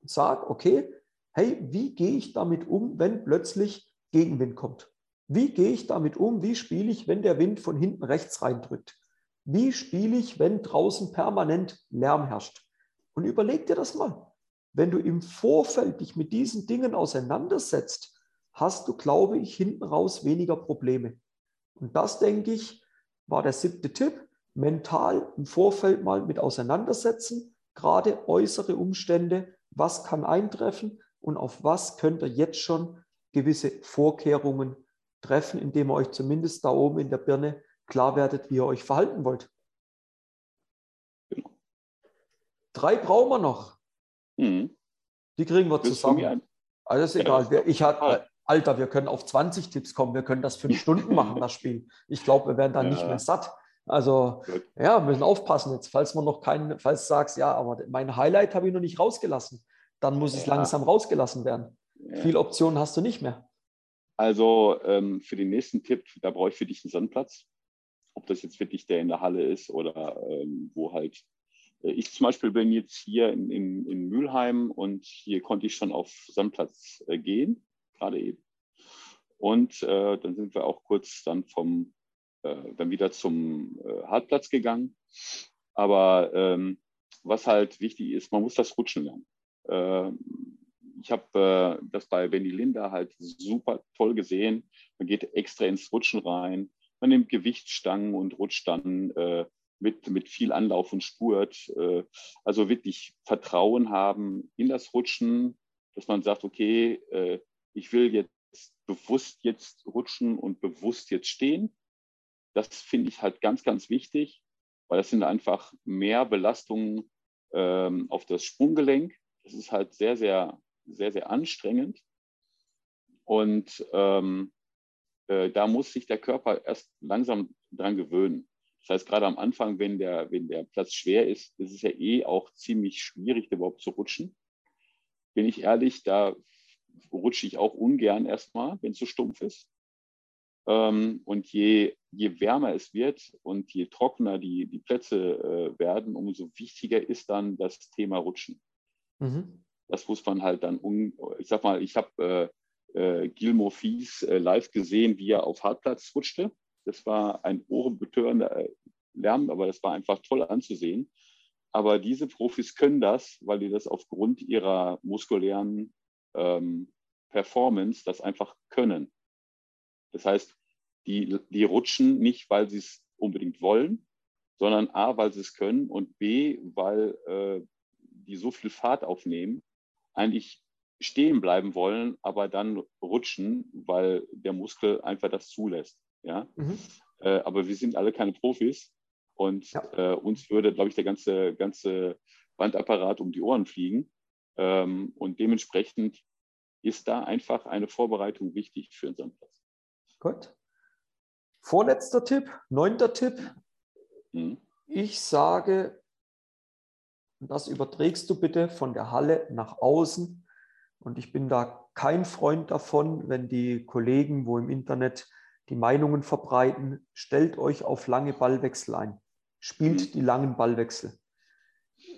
und sage, okay, hey, wie gehe ich damit um, wenn plötzlich Gegenwind kommt? Wie gehe ich damit um? Wie spiele ich, wenn der Wind von hinten rechts reindrückt? Wie spiele ich, wenn draußen permanent Lärm herrscht? Und überleg dir das mal. Wenn du im Vorfeld dich mit diesen Dingen auseinandersetzt, hast du, glaube ich, hinten raus weniger Probleme. Und das, denke ich, war der siebte Tipp. Mental im Vorfeld mal mit auseinandersetzen, gerade äußere Umstände, was kann eintreffen und auf was könnt ihr jetzt schon gewisse Vorkehrungen treffen, indem ihr euch zumindest da oben in der Birne klar werdet, wie ihr euch verhalten wollt. Drei brauchen wir noch. Mhm. Die kriegen wir zusammen. Also ist egal. Ich hatte, Alter, wir können auf 20 Tipps kommen, wir können das fünf Stunden machen, das Spiel. Ich glaube, wir werden da ja. nicht mehr satt. Also Gut. ja, wir müssen aufpassen jetzt, falls man noch keinen, falls du sagst, ja, aber mein Highlight habe ich noch nicht rausgelassen, dann muss ja. es langsam rausgelassen werden. Ja. Viele Optionen hast du nicht mehr. Also ähm, für den nächsten Tipp, da brauche ich für dich einen Sandplatz. Ob das jetzt wirklich der in der Halle ist oder ähm, wo halt. Äh, ich zum Beispiel bin jetzt hier in, in, in Mülheim und hier konnte ich schon auf Sandplatz äh, gehen gerade eben. Und äh, dann sind wir auch kurz dann vom, äh, dann wieder zum äh, Hartplatz gegangen. Aber ähm, was halt wichtig ist, man muss das Rutschen lernen. Ich habe äh, das bei Benny Linda halt super toll gesehen. Man geht extra ins Rutschen rein. Man nimmt Gewichtsstangen und rutscht dann äh, mit, mit viel Anlauf und Spurt. Äh, also wirklich Vertrauen haben in das Rutschen, dass man sagt, okay, äh, ich will jetzt bewusst jetzt rutschen und bewusst jetzt stehen. Das finde ich halt ganz, ganz wichtig, weil das sind einfach mehr Belastungen ähm, auf das Sprunggelenk. Das ist halt sehr, sehr, sehr, sehr anstrengend. Und ähm, äh, da muss sich der Körper erst langsam dran gewöhnen. Das heißt, gerade am Anfang, wenn der, wenn der Platz schwer ist, ist es ja eh auch ziemlich schwierig, überhaupt zu rutschen. Bin ich ehrlich, da rutsche ich auch ungern erstmal, wenn es so stumpf ist. Ähm, und je, je wärmer es wird und je trockener die, die Plätze äh, werden, umso wichtiger ist dann das Thema Rutschen. Mhm. Das muss man halt dann, um, ich sag mal, ich habe äh, äh, Gilmore Fies äh, live gesehen, wie er auf Hartplatz rutschte. Das war ein ohrenbetörender äh, Lärm, aber das war einfach toll anzusehen. Aber diese Profis können das, weil die das aufgrund ihrer muskulären ähm, Performance das einfach können. Das heißt, die, die rutschen nicht, weil sie es unbedingt wollen, sondern A, weil sie es können und B, weil äh, die so viel Fahrt aufnehmen, eigentlich stehen bleiben wollen, aber dann rutschen, weil der Muskel einfach das zulässt. Ja? Mhm. Äh, aber wir sind alle keine Profis und ja. äh, uns würde, glaube ich, der ganze, ganze Bandapparat um die Ohren fliegen. Ähm, und dementsprechend ist da einfach eine Vorbereitung wichtig für unseren Platz. Gut. Vorletzter Tipp, neunter Tipp. Mhm. Ich sage, das überträgst du bitte von der Halle nach außen. Und ich bin da kein Freund davon, wenn die Kollegen, wo im Internet die Meinungen verbreiten, stellt euch auf lange Ballwechsel ein. Spielt mhm. die langen Ballwechsel.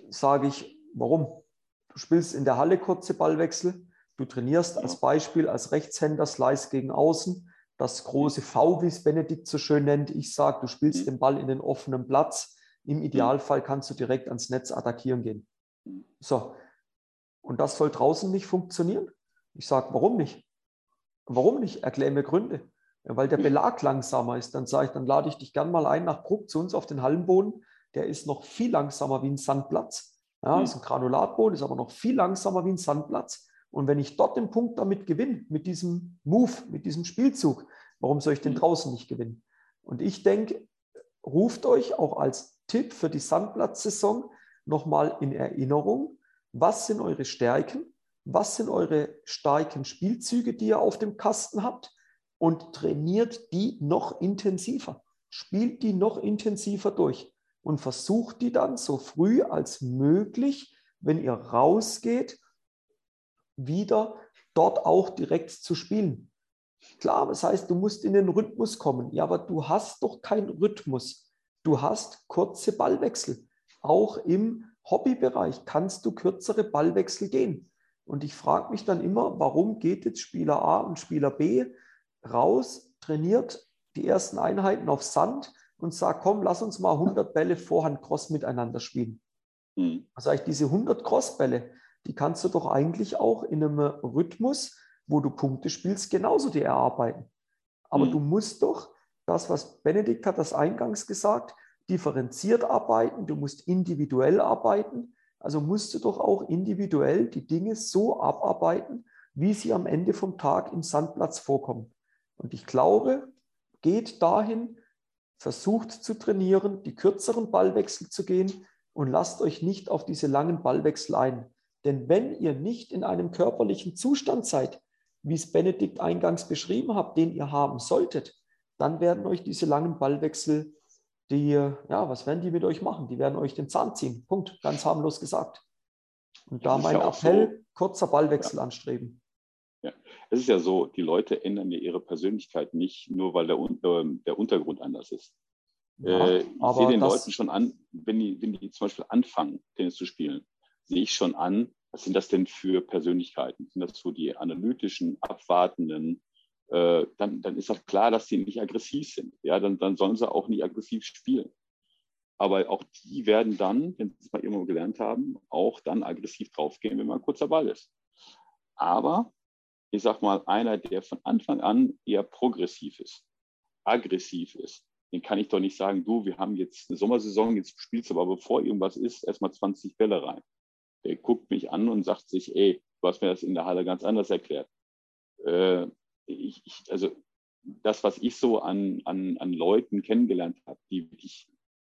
Sage ich, warum? Du spielst in der Halle kurze Ballwechsel, Du trainierst als Beispiel als Rechtshänder Slice gegen Außen, das große V, wie es Benedikt so schön nennt. Ich sage, du spielst den Ball in den offenen Platz. Im Idealfall kannst du direkt ans Netz attackieren gehen. So. Und das soll draußen nicht funktionieren? Ich sage, warum nicht? Warum nicht? Erkläre mir Gründe. Ja, weil der Belag langsamer ist. Dann sage ich, dann lade ich dich gern mal ein nach Bruck zu uns auf den Hallenboden. Der ist noch viel langsamer wie ein Sandplatz. Ja, ist ein Granulatboden, ist aber noch viel langsamer wie ein Sandplatz. Und wenn ich dort den Punkt damit gewinne, mit diesem Move, mit diesem Spielzug, warum soll ich den mhm. draußen nicht gewinnen? Und ich denke, ruft euch auch als Tipp für die Sandplatzsaison nochmal in Erinnerung, was sind eure Stärken, was sind eure starken Spielzüge, die ihr auf dem Kasten habt und trainiert die noch intensiver. Spielt die noch intensiver durch und versucht die dann so früh als möglich, wenn ihr rausgeht, wieder dort auch direkt zu spielen. Klar, das heißt, du musst in den Rhythmus kommen. Ja, aber du hast doch keinen Rhythmus. Du hast kurze Ballwechsel. Auch im Hobbybereich kannst du kürzere Ballwechsel gehen. Und ich frage mich dann immer, warum geht jetzt Spieler A und Spieler B raus, trainiert die ersten Einheiten auf Sand und sagt, komm, lass uns mal 100 Bälle Vorhand Cross miteinander spielen. Mhm. Also ich diese 100 Crossbälle, die kannst du doch eigentlich auch in einem Rhythmus, wo du Punkte spielst, genauso dir erarbeiten. Aber mhm. du musst doch das, was Benedikt hat das eingangs gesagt, differenziert arbeiten, du musst individuell arbeiten. Also musst du doch auch individuell die Dinge so abarbeiten, wie sie am Ende vom Tag im Sandplatz vorkommen. Und ich glaube, geht dahin, versucht zu trainieren, die kürzeren Ballwechsel zu gehen und lasst euch nicht auf diese langen Ballwechsel ein. Denn wenn ihr nicht in einem körperlichen Zustand seid, wie es Benedikt eingangs beschrieben hat, den ihr haben solltet, dann werden euch diese langen Ballwechsel, die, ja, was werden die mit euch machen? Die werden euch den Zahn ziehen. Punkt. Ganz harmlos gesagt. Und da mein ja Appell, so. kurzer Ballwechsel ja. anstreben. Ja, es ist ja so, die Leute ändern ja ihre Persönlichkeit nicht nur, weil der, äh, der Untergrund anders ist. Ja, äh, ich sehe den Leuten schon an, wenn die, wenn die zum Beispiel anfangen, Tennis zu spielen, sehe ich schon an, was sind das denn für Persönlichkeiten? Sind das so die analytischen, abwartenden? Äh, dann, dann ist doch klar, dass sie nicht aggressiv sind. Ja, dann, dann sollen sie auch nicht aggressiv spielen. Aber auch die werden dann, wenn sie es mal irgendwo gelernt haben, auch dann aggressiv draufgehen, wenn man kurzer Ball ist. Aber ich sag mal, einer, der von Anfang an eher progressiv ist, aggressiv ist, den kann ich doch nicht sagen, du, wir haben jetzt eine Sommersaison, jetzt spielst du aber bevor irgendwas ist, erstmal 20 Bälle rein. Der guckt mich an und sagt sich, ey, du hast mir das in der Halle ganz anders erklärt. Äh, ich, ich, also das, was ich so an, an, an Leuten kennengelernt habe, die wirklich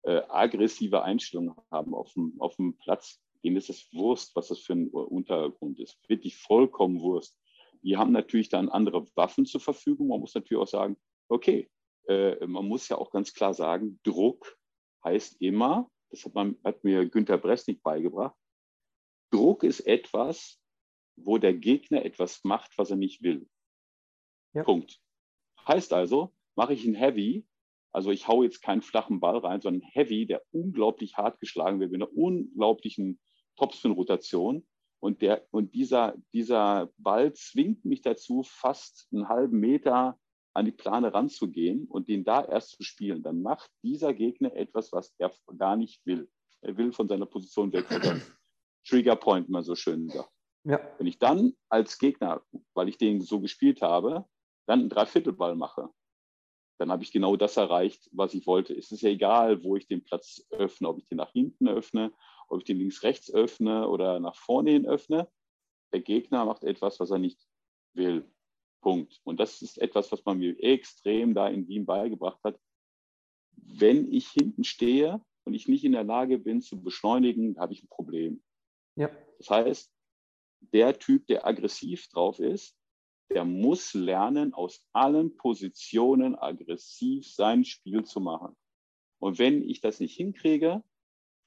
äh, aggressive Einstellungen haben auf dem, auf dem Platz, denen ist es Wurst, was das für ein Untergrund ist. Wirklich vollkommen Wurst. Die haben natürlich dann andere Waffen zur Verfügung. Man muss natürlich auch sagen, okay, äh, man muss ja auch ganz klar sagen, Druck heißt immer, das hat, man, hat mir Günter Bresnik beigebracht, Druck ist etwas, wo der Gegner etwas macht, was er nicht will. Ja. Punkt. Heißt also, mache ich einen Heavy, also ich haue jetzt keinen flachen Ball rein, sondern Heavy, der unglaublich hart geschlagen wird mit einer unglaublichen Topspin-Rotation. Und, der, und dieser, dieser Ball zwingt mich dazu, fast einen halben Meter an die Plane ranzugehen und den da erst zu spielen. Dann macht dieser Gegner etwas, was er gar nicht will. Er will von seiner Position weg. Trigger Point, man so schön sagt. Ja. Wenn ich dann als Gegner, weil ich den so gespielt habe, dann einen Dreiviertelball mache, dann habe ich genau das erreicht, was ich wollte. Es ist ja egal, wo ich den Platz öffne, ob ich den nach hinten öffne, ob ich den links-rechts öffne oder nach vorne hin öffne. Der Gegner macht etwas, was er nicht will. Punkt. Und das ist etwas, was man mir extrem da in Wien beigebracht hat. Wenn ich hinten stehe und ich nicht in der Lage bin zu beschleunigen, habe ich ein Problem. Ja. Das heißt, der Typ, der aggressiv drauf ist, der muss lernen, aus allen Positionen aggressiv sein Spiel zu machen. Und wenn ich das nicht hinkriege,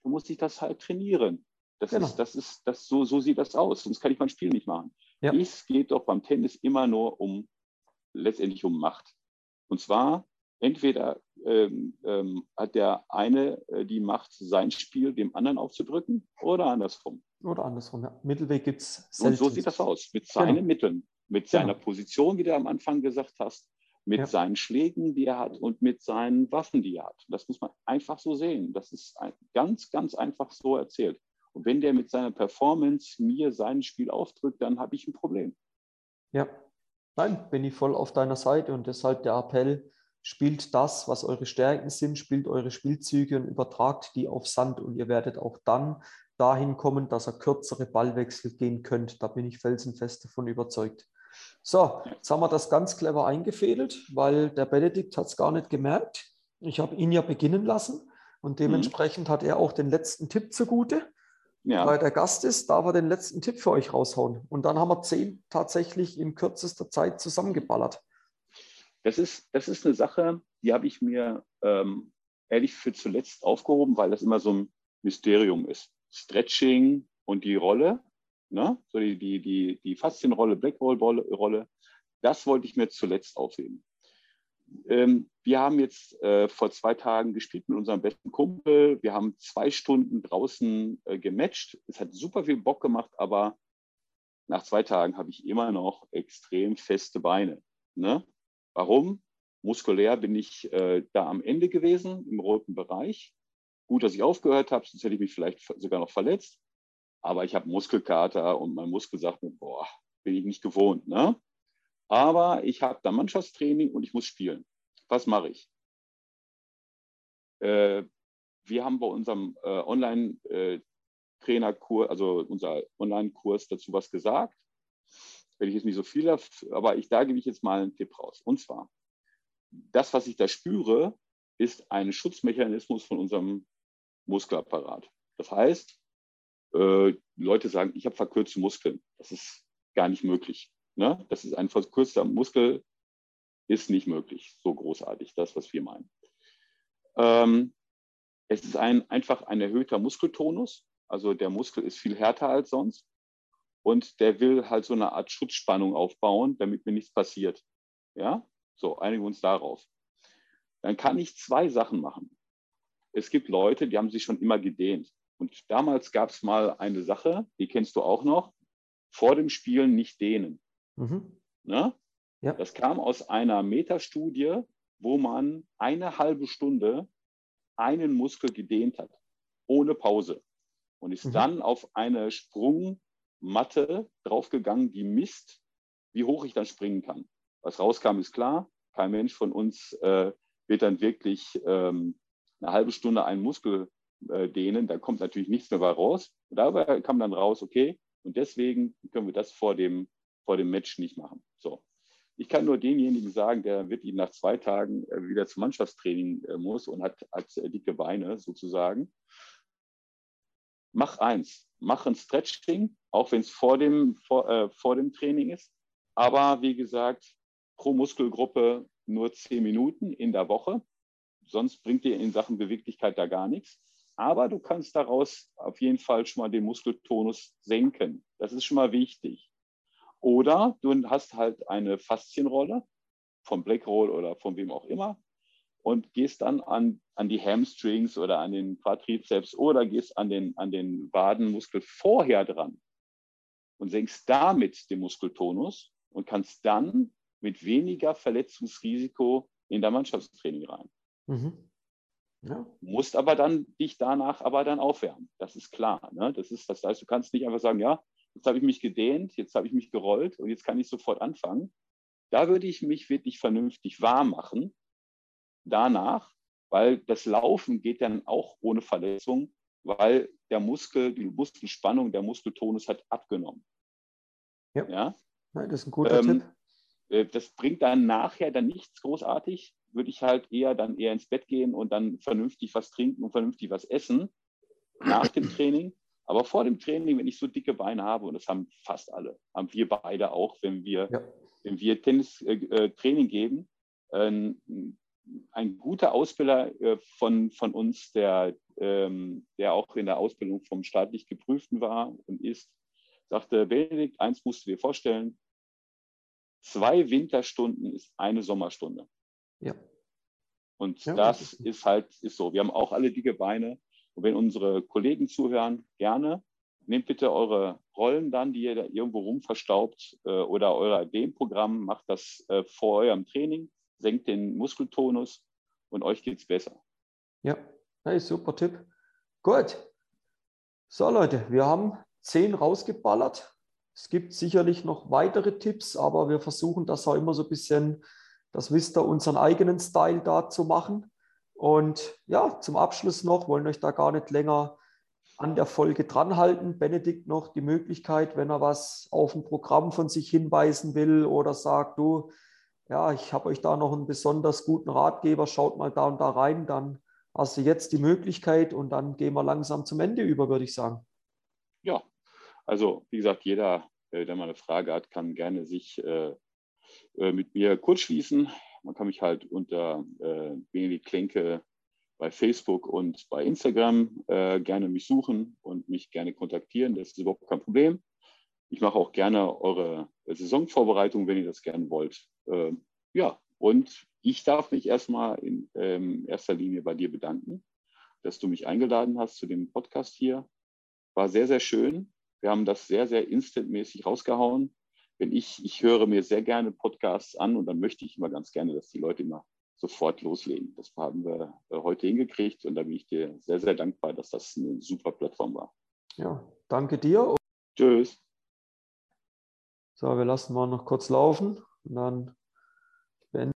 dann muss ich das halt trainieren. Das genau. ist, das ist, das, so, so sieht das aus, sonst kann ich mein Spiel nicht machen. Ja. Es geht doch beim Tennis immer nur um, letztendlich um Macht. Und zwar entweder ähm, ähm, hat der eine äh, die Macht, sein Spiel dem anderen aufzudrücken oder andersrum. Oder andersrum, ja. Mittelweg gibt es Und so sieht das aus, mit seinen genau. Mitteln, mit genau. seiner Position, wie du am Anfang gesagt hast, mit ja. seinen Schlägen, die er hat und mit seinen Waffen, die er hat. Das muss man einfach so sehen. Das ist ganz, ganz einfach so erzählt. Und wenn der mit seiner Performance mir sein Spiel aufdrückt, dann habe ich ein Problem. Ja, nein, bin ich voll auf deiner Seite und deshalb der Appell, spielt das, was eure Stärken sind, spielt eure Spielzüge und übertragt die auf Sand und ihr werdet auch dann dahin kommen, dass ihr kürzere Ballwechsel gehen könnt. Da bin ich felsenfest davon überzeugt. So, jetzt haben wir das ganz clever eingefädelt, weil der Benedikt hat es gar nicht gemerkt. Ich habe ihn ja beginnen lassen und mhm. dementsprechend mhm. hat er auch den letzten Tipp zugute. Ja. Weil der Gast ist, darf er den letzten Tipp für euch raushauen. Und dann haben wir zehn tatsächlich in kürzester Zeit zusammengeballert. Das ist, das ist eine Sache, die habe ich mir ähm, ehrlich für zuletzt aufgehoben, weil das immer so ein Mysterium ist. Stretching und die Rolle, ne? so die, die, die, die Faszienrolle, Blackroll-Rolle, das wollte ich mir zuletzt aufheben. Ähm, wir haben jetzt äh, vor zwei Tagen gespielt mit unserem besten Kumpel. Wir haben zwei Stunden draußen äh, gematcht. Es hat super viel Bock gemacht, aber nach zwei Tagen habe ich immer noch extrem feste Beine. Ne? Warum? Muskulär bin ich äh, da am Ende gewesen, im roten Bereich. Gut, dass ich aufgehört habe, sonst hätte ich mich vielleicht sogar noch verletzt. Aber ich habe Muskelkater und mein Muskel sagt mir, boah, bin ich nicht gewohnt. Ne? Aber ich habe da Mannschaftstraining und ich muss spielen. Was mache ich? Äh, wir haben bei unserem äh, Online-Trainerkurs, äh, also unser Online-Kurs dazu was gesagt. Wenn ich jetzt nicht so viel habe, aber ich, da gebe ich jetzt mal einen Tipp raus. Und zwar, das, was ich da spüre, ist ein Schutzmechanismus von unserem Muskelapparat. Das heißt, äh, Leute sagen, ich habe verkürzte Muskeln. Das ist gar nicht möglich. Ne? Das ist ein verkürzter Muskel, ist nicht möglich. So großartig, das, was wir meinen. Ähm, es ist ein, einfach ein erhöhter Muskeltonus. Also der Muskel ist viel härter als sonst. Und der will halt so eine Art Schutzspannung aufbauen, damit mir nichts passiert. Ja, so einigen wir uns darauf. Dann kann ich zwei Sachen machen es gibt Leute, die haben sich schon immer gedehnt. Und damals gab es mal eine Sache, die kennst du auch noch, vor dem Spielen nicht dehnen. Mhm. Ne? Ja. Das kam aus einer Metastudie, wo man eine halbe Stunde einen Muskel gedehnt hat, ohne Pause. Und ist mhm. dann auf eine Sprungmatte draufgegangen, die misst, wie hoch ich dann springen kann. Was rauskam, ist klar. Kein Mensch von uns äh, wird dann wirklich ähm, eine halbe Stunde einen Muskel äh, da kommt natürlich nichts mehr raus. Und dabei kam dann raus, okay, und deswegen können wir das vor dem, vor dem Match nicht machen. So. Ich kann nur denjenigen sagen, der wirklich nach zwei Tagen äh, wieder zum Mannschaftstraining äh, muss und hat, hat äh, dicke Beine sozusagen. Mach eins, mach ein Stretching, auch wenn es vor dem, vor, vor dem Training ist. Aber wie gesagt, pro Muskelgruppe nur zehn Minuten in der Woche sonst bringt dir in Sachen Beweglichkeit da gar nichts. Aber du kannst daraus auf jeden Fall schon mal den Muskeltonus senken. Das ist schon mal wichtig. Oder du hast halt eine Faszienrolle vom Blackroll oder von wem auch immer und gehst dann an, an die Hamstrings oder an den Quadrizeps oder gehst an den, an den Wadenmuskel vorher dran und senkst damit den Muskeltonus und kannst dann mit weniger Verletzungsrisiko in der Mannschaftstraining rein. Mhm. Ja. Musst aber dann dich danach aber dann aufwärmen. Das ist klar. Ne? Das, ist, das heißt, du kannst nicht einfach sagen, ja, jetzt habe ich mich gedehnt, jetzt habe ich mich gerollt und jetzt kann ich sofort anfangen. Da würde ich mich wirklich vernünftig warm machen. Danach, weil das Laufen geht dann auch ohne Verletzung, weil der Muskel, die Muskelspannung, der Muskeltonus hat abgenommen. Ja, ja? das ist ein guter ähm, Tipp. Äh, das bringt dann nachher dann nichts großartig, würde ich halt eher dann eher ins Bett gehen und dann vernünftig was trinken und vernünftig was essen nach dem Training. Aber vor dem Training, wenn ich so dicke Beine habe, und das haben fast alle, haben wir beide auch, wenn wir, ja. wenn wir Tennis-Training äh, äh geben, äh, ein guter Ausbilder äh, von, von uns, der, ähm, der auch in der Ausbildung vom staatlich Geprüften war und ist, sagte, Benedikt, eins musst du dir vorstellen, zwei Winterstunden ist eine Sommerstunde. Ja. Und ja, das ist, ist halt ist so. Wir haben auch alle dicke Beine. Und wenn unsere Kollegen zuhören, gerne. Nehmt bitte eure Rollen dann, die ihr da irgendwo rumverstaubt äh, oder euer Dehnprogramm, macht das äh, vor eurem Training, senkt den Muskeltonus und euch geht es besser. Ja, hey, super Tipp. Gut. So Leute, wir haben zehn rausgeballert. Es gibt sicherlich noch weitere Tipps, aber wir versuchen das auch immer so ein bisschen das wisst ihr, unseren eigenen Style da zu machen. Und ja, zum Abschluss noch, wollen euch da gar nicht länger an der Folge dranhalten. Benedikt noch die Möglichkeit, wenn er was auf ein Programm von sich hinweisen will oder sagt, du, ja, ich habe euch da noch einen besonders guten Ratgeber, schaut mal da und da rein, dann hast du jetzt die Möglichkeit und dann gehen wir langsam zum Ende über, würde ich sagen. Ja, also wie gesagt, jeder, äh, der mal eine Frage hat, kann gerne sich äh, äh, mit mir kurz schließen. Man kann mich halt unter äh, Benedikt Klenke bei Facebook und bei Instagram äh, gerne mich suchen und mich gerne kontaktieren. Das ist überhaupt kein Problem. Ich mache auch gerne eure Saisonvorbereitung, wenn ihr das gerne wollt. Äh, ja, und ich darf mich erstmal in ähm, erster Linie bei dir bedanken, dass du mich eingeladen hast zu dem Podcast hier. War sehr, sehr schön. Wir haben das sehr, sehr instantmäßig rausgehauen. Wenn ich, ich höre mir sehr gerne Podcasts an und dann möchte ich immer ganz gerne, dass die Leute immer sofort loslegen. Das haben wir äh, heute hingekriegt und da bin ich dir sehr, sehr dankbar, dass das eine super Plattform war. Ja, danke dir. Tschüss. So, wir lassen mal noch kurz laufen und dann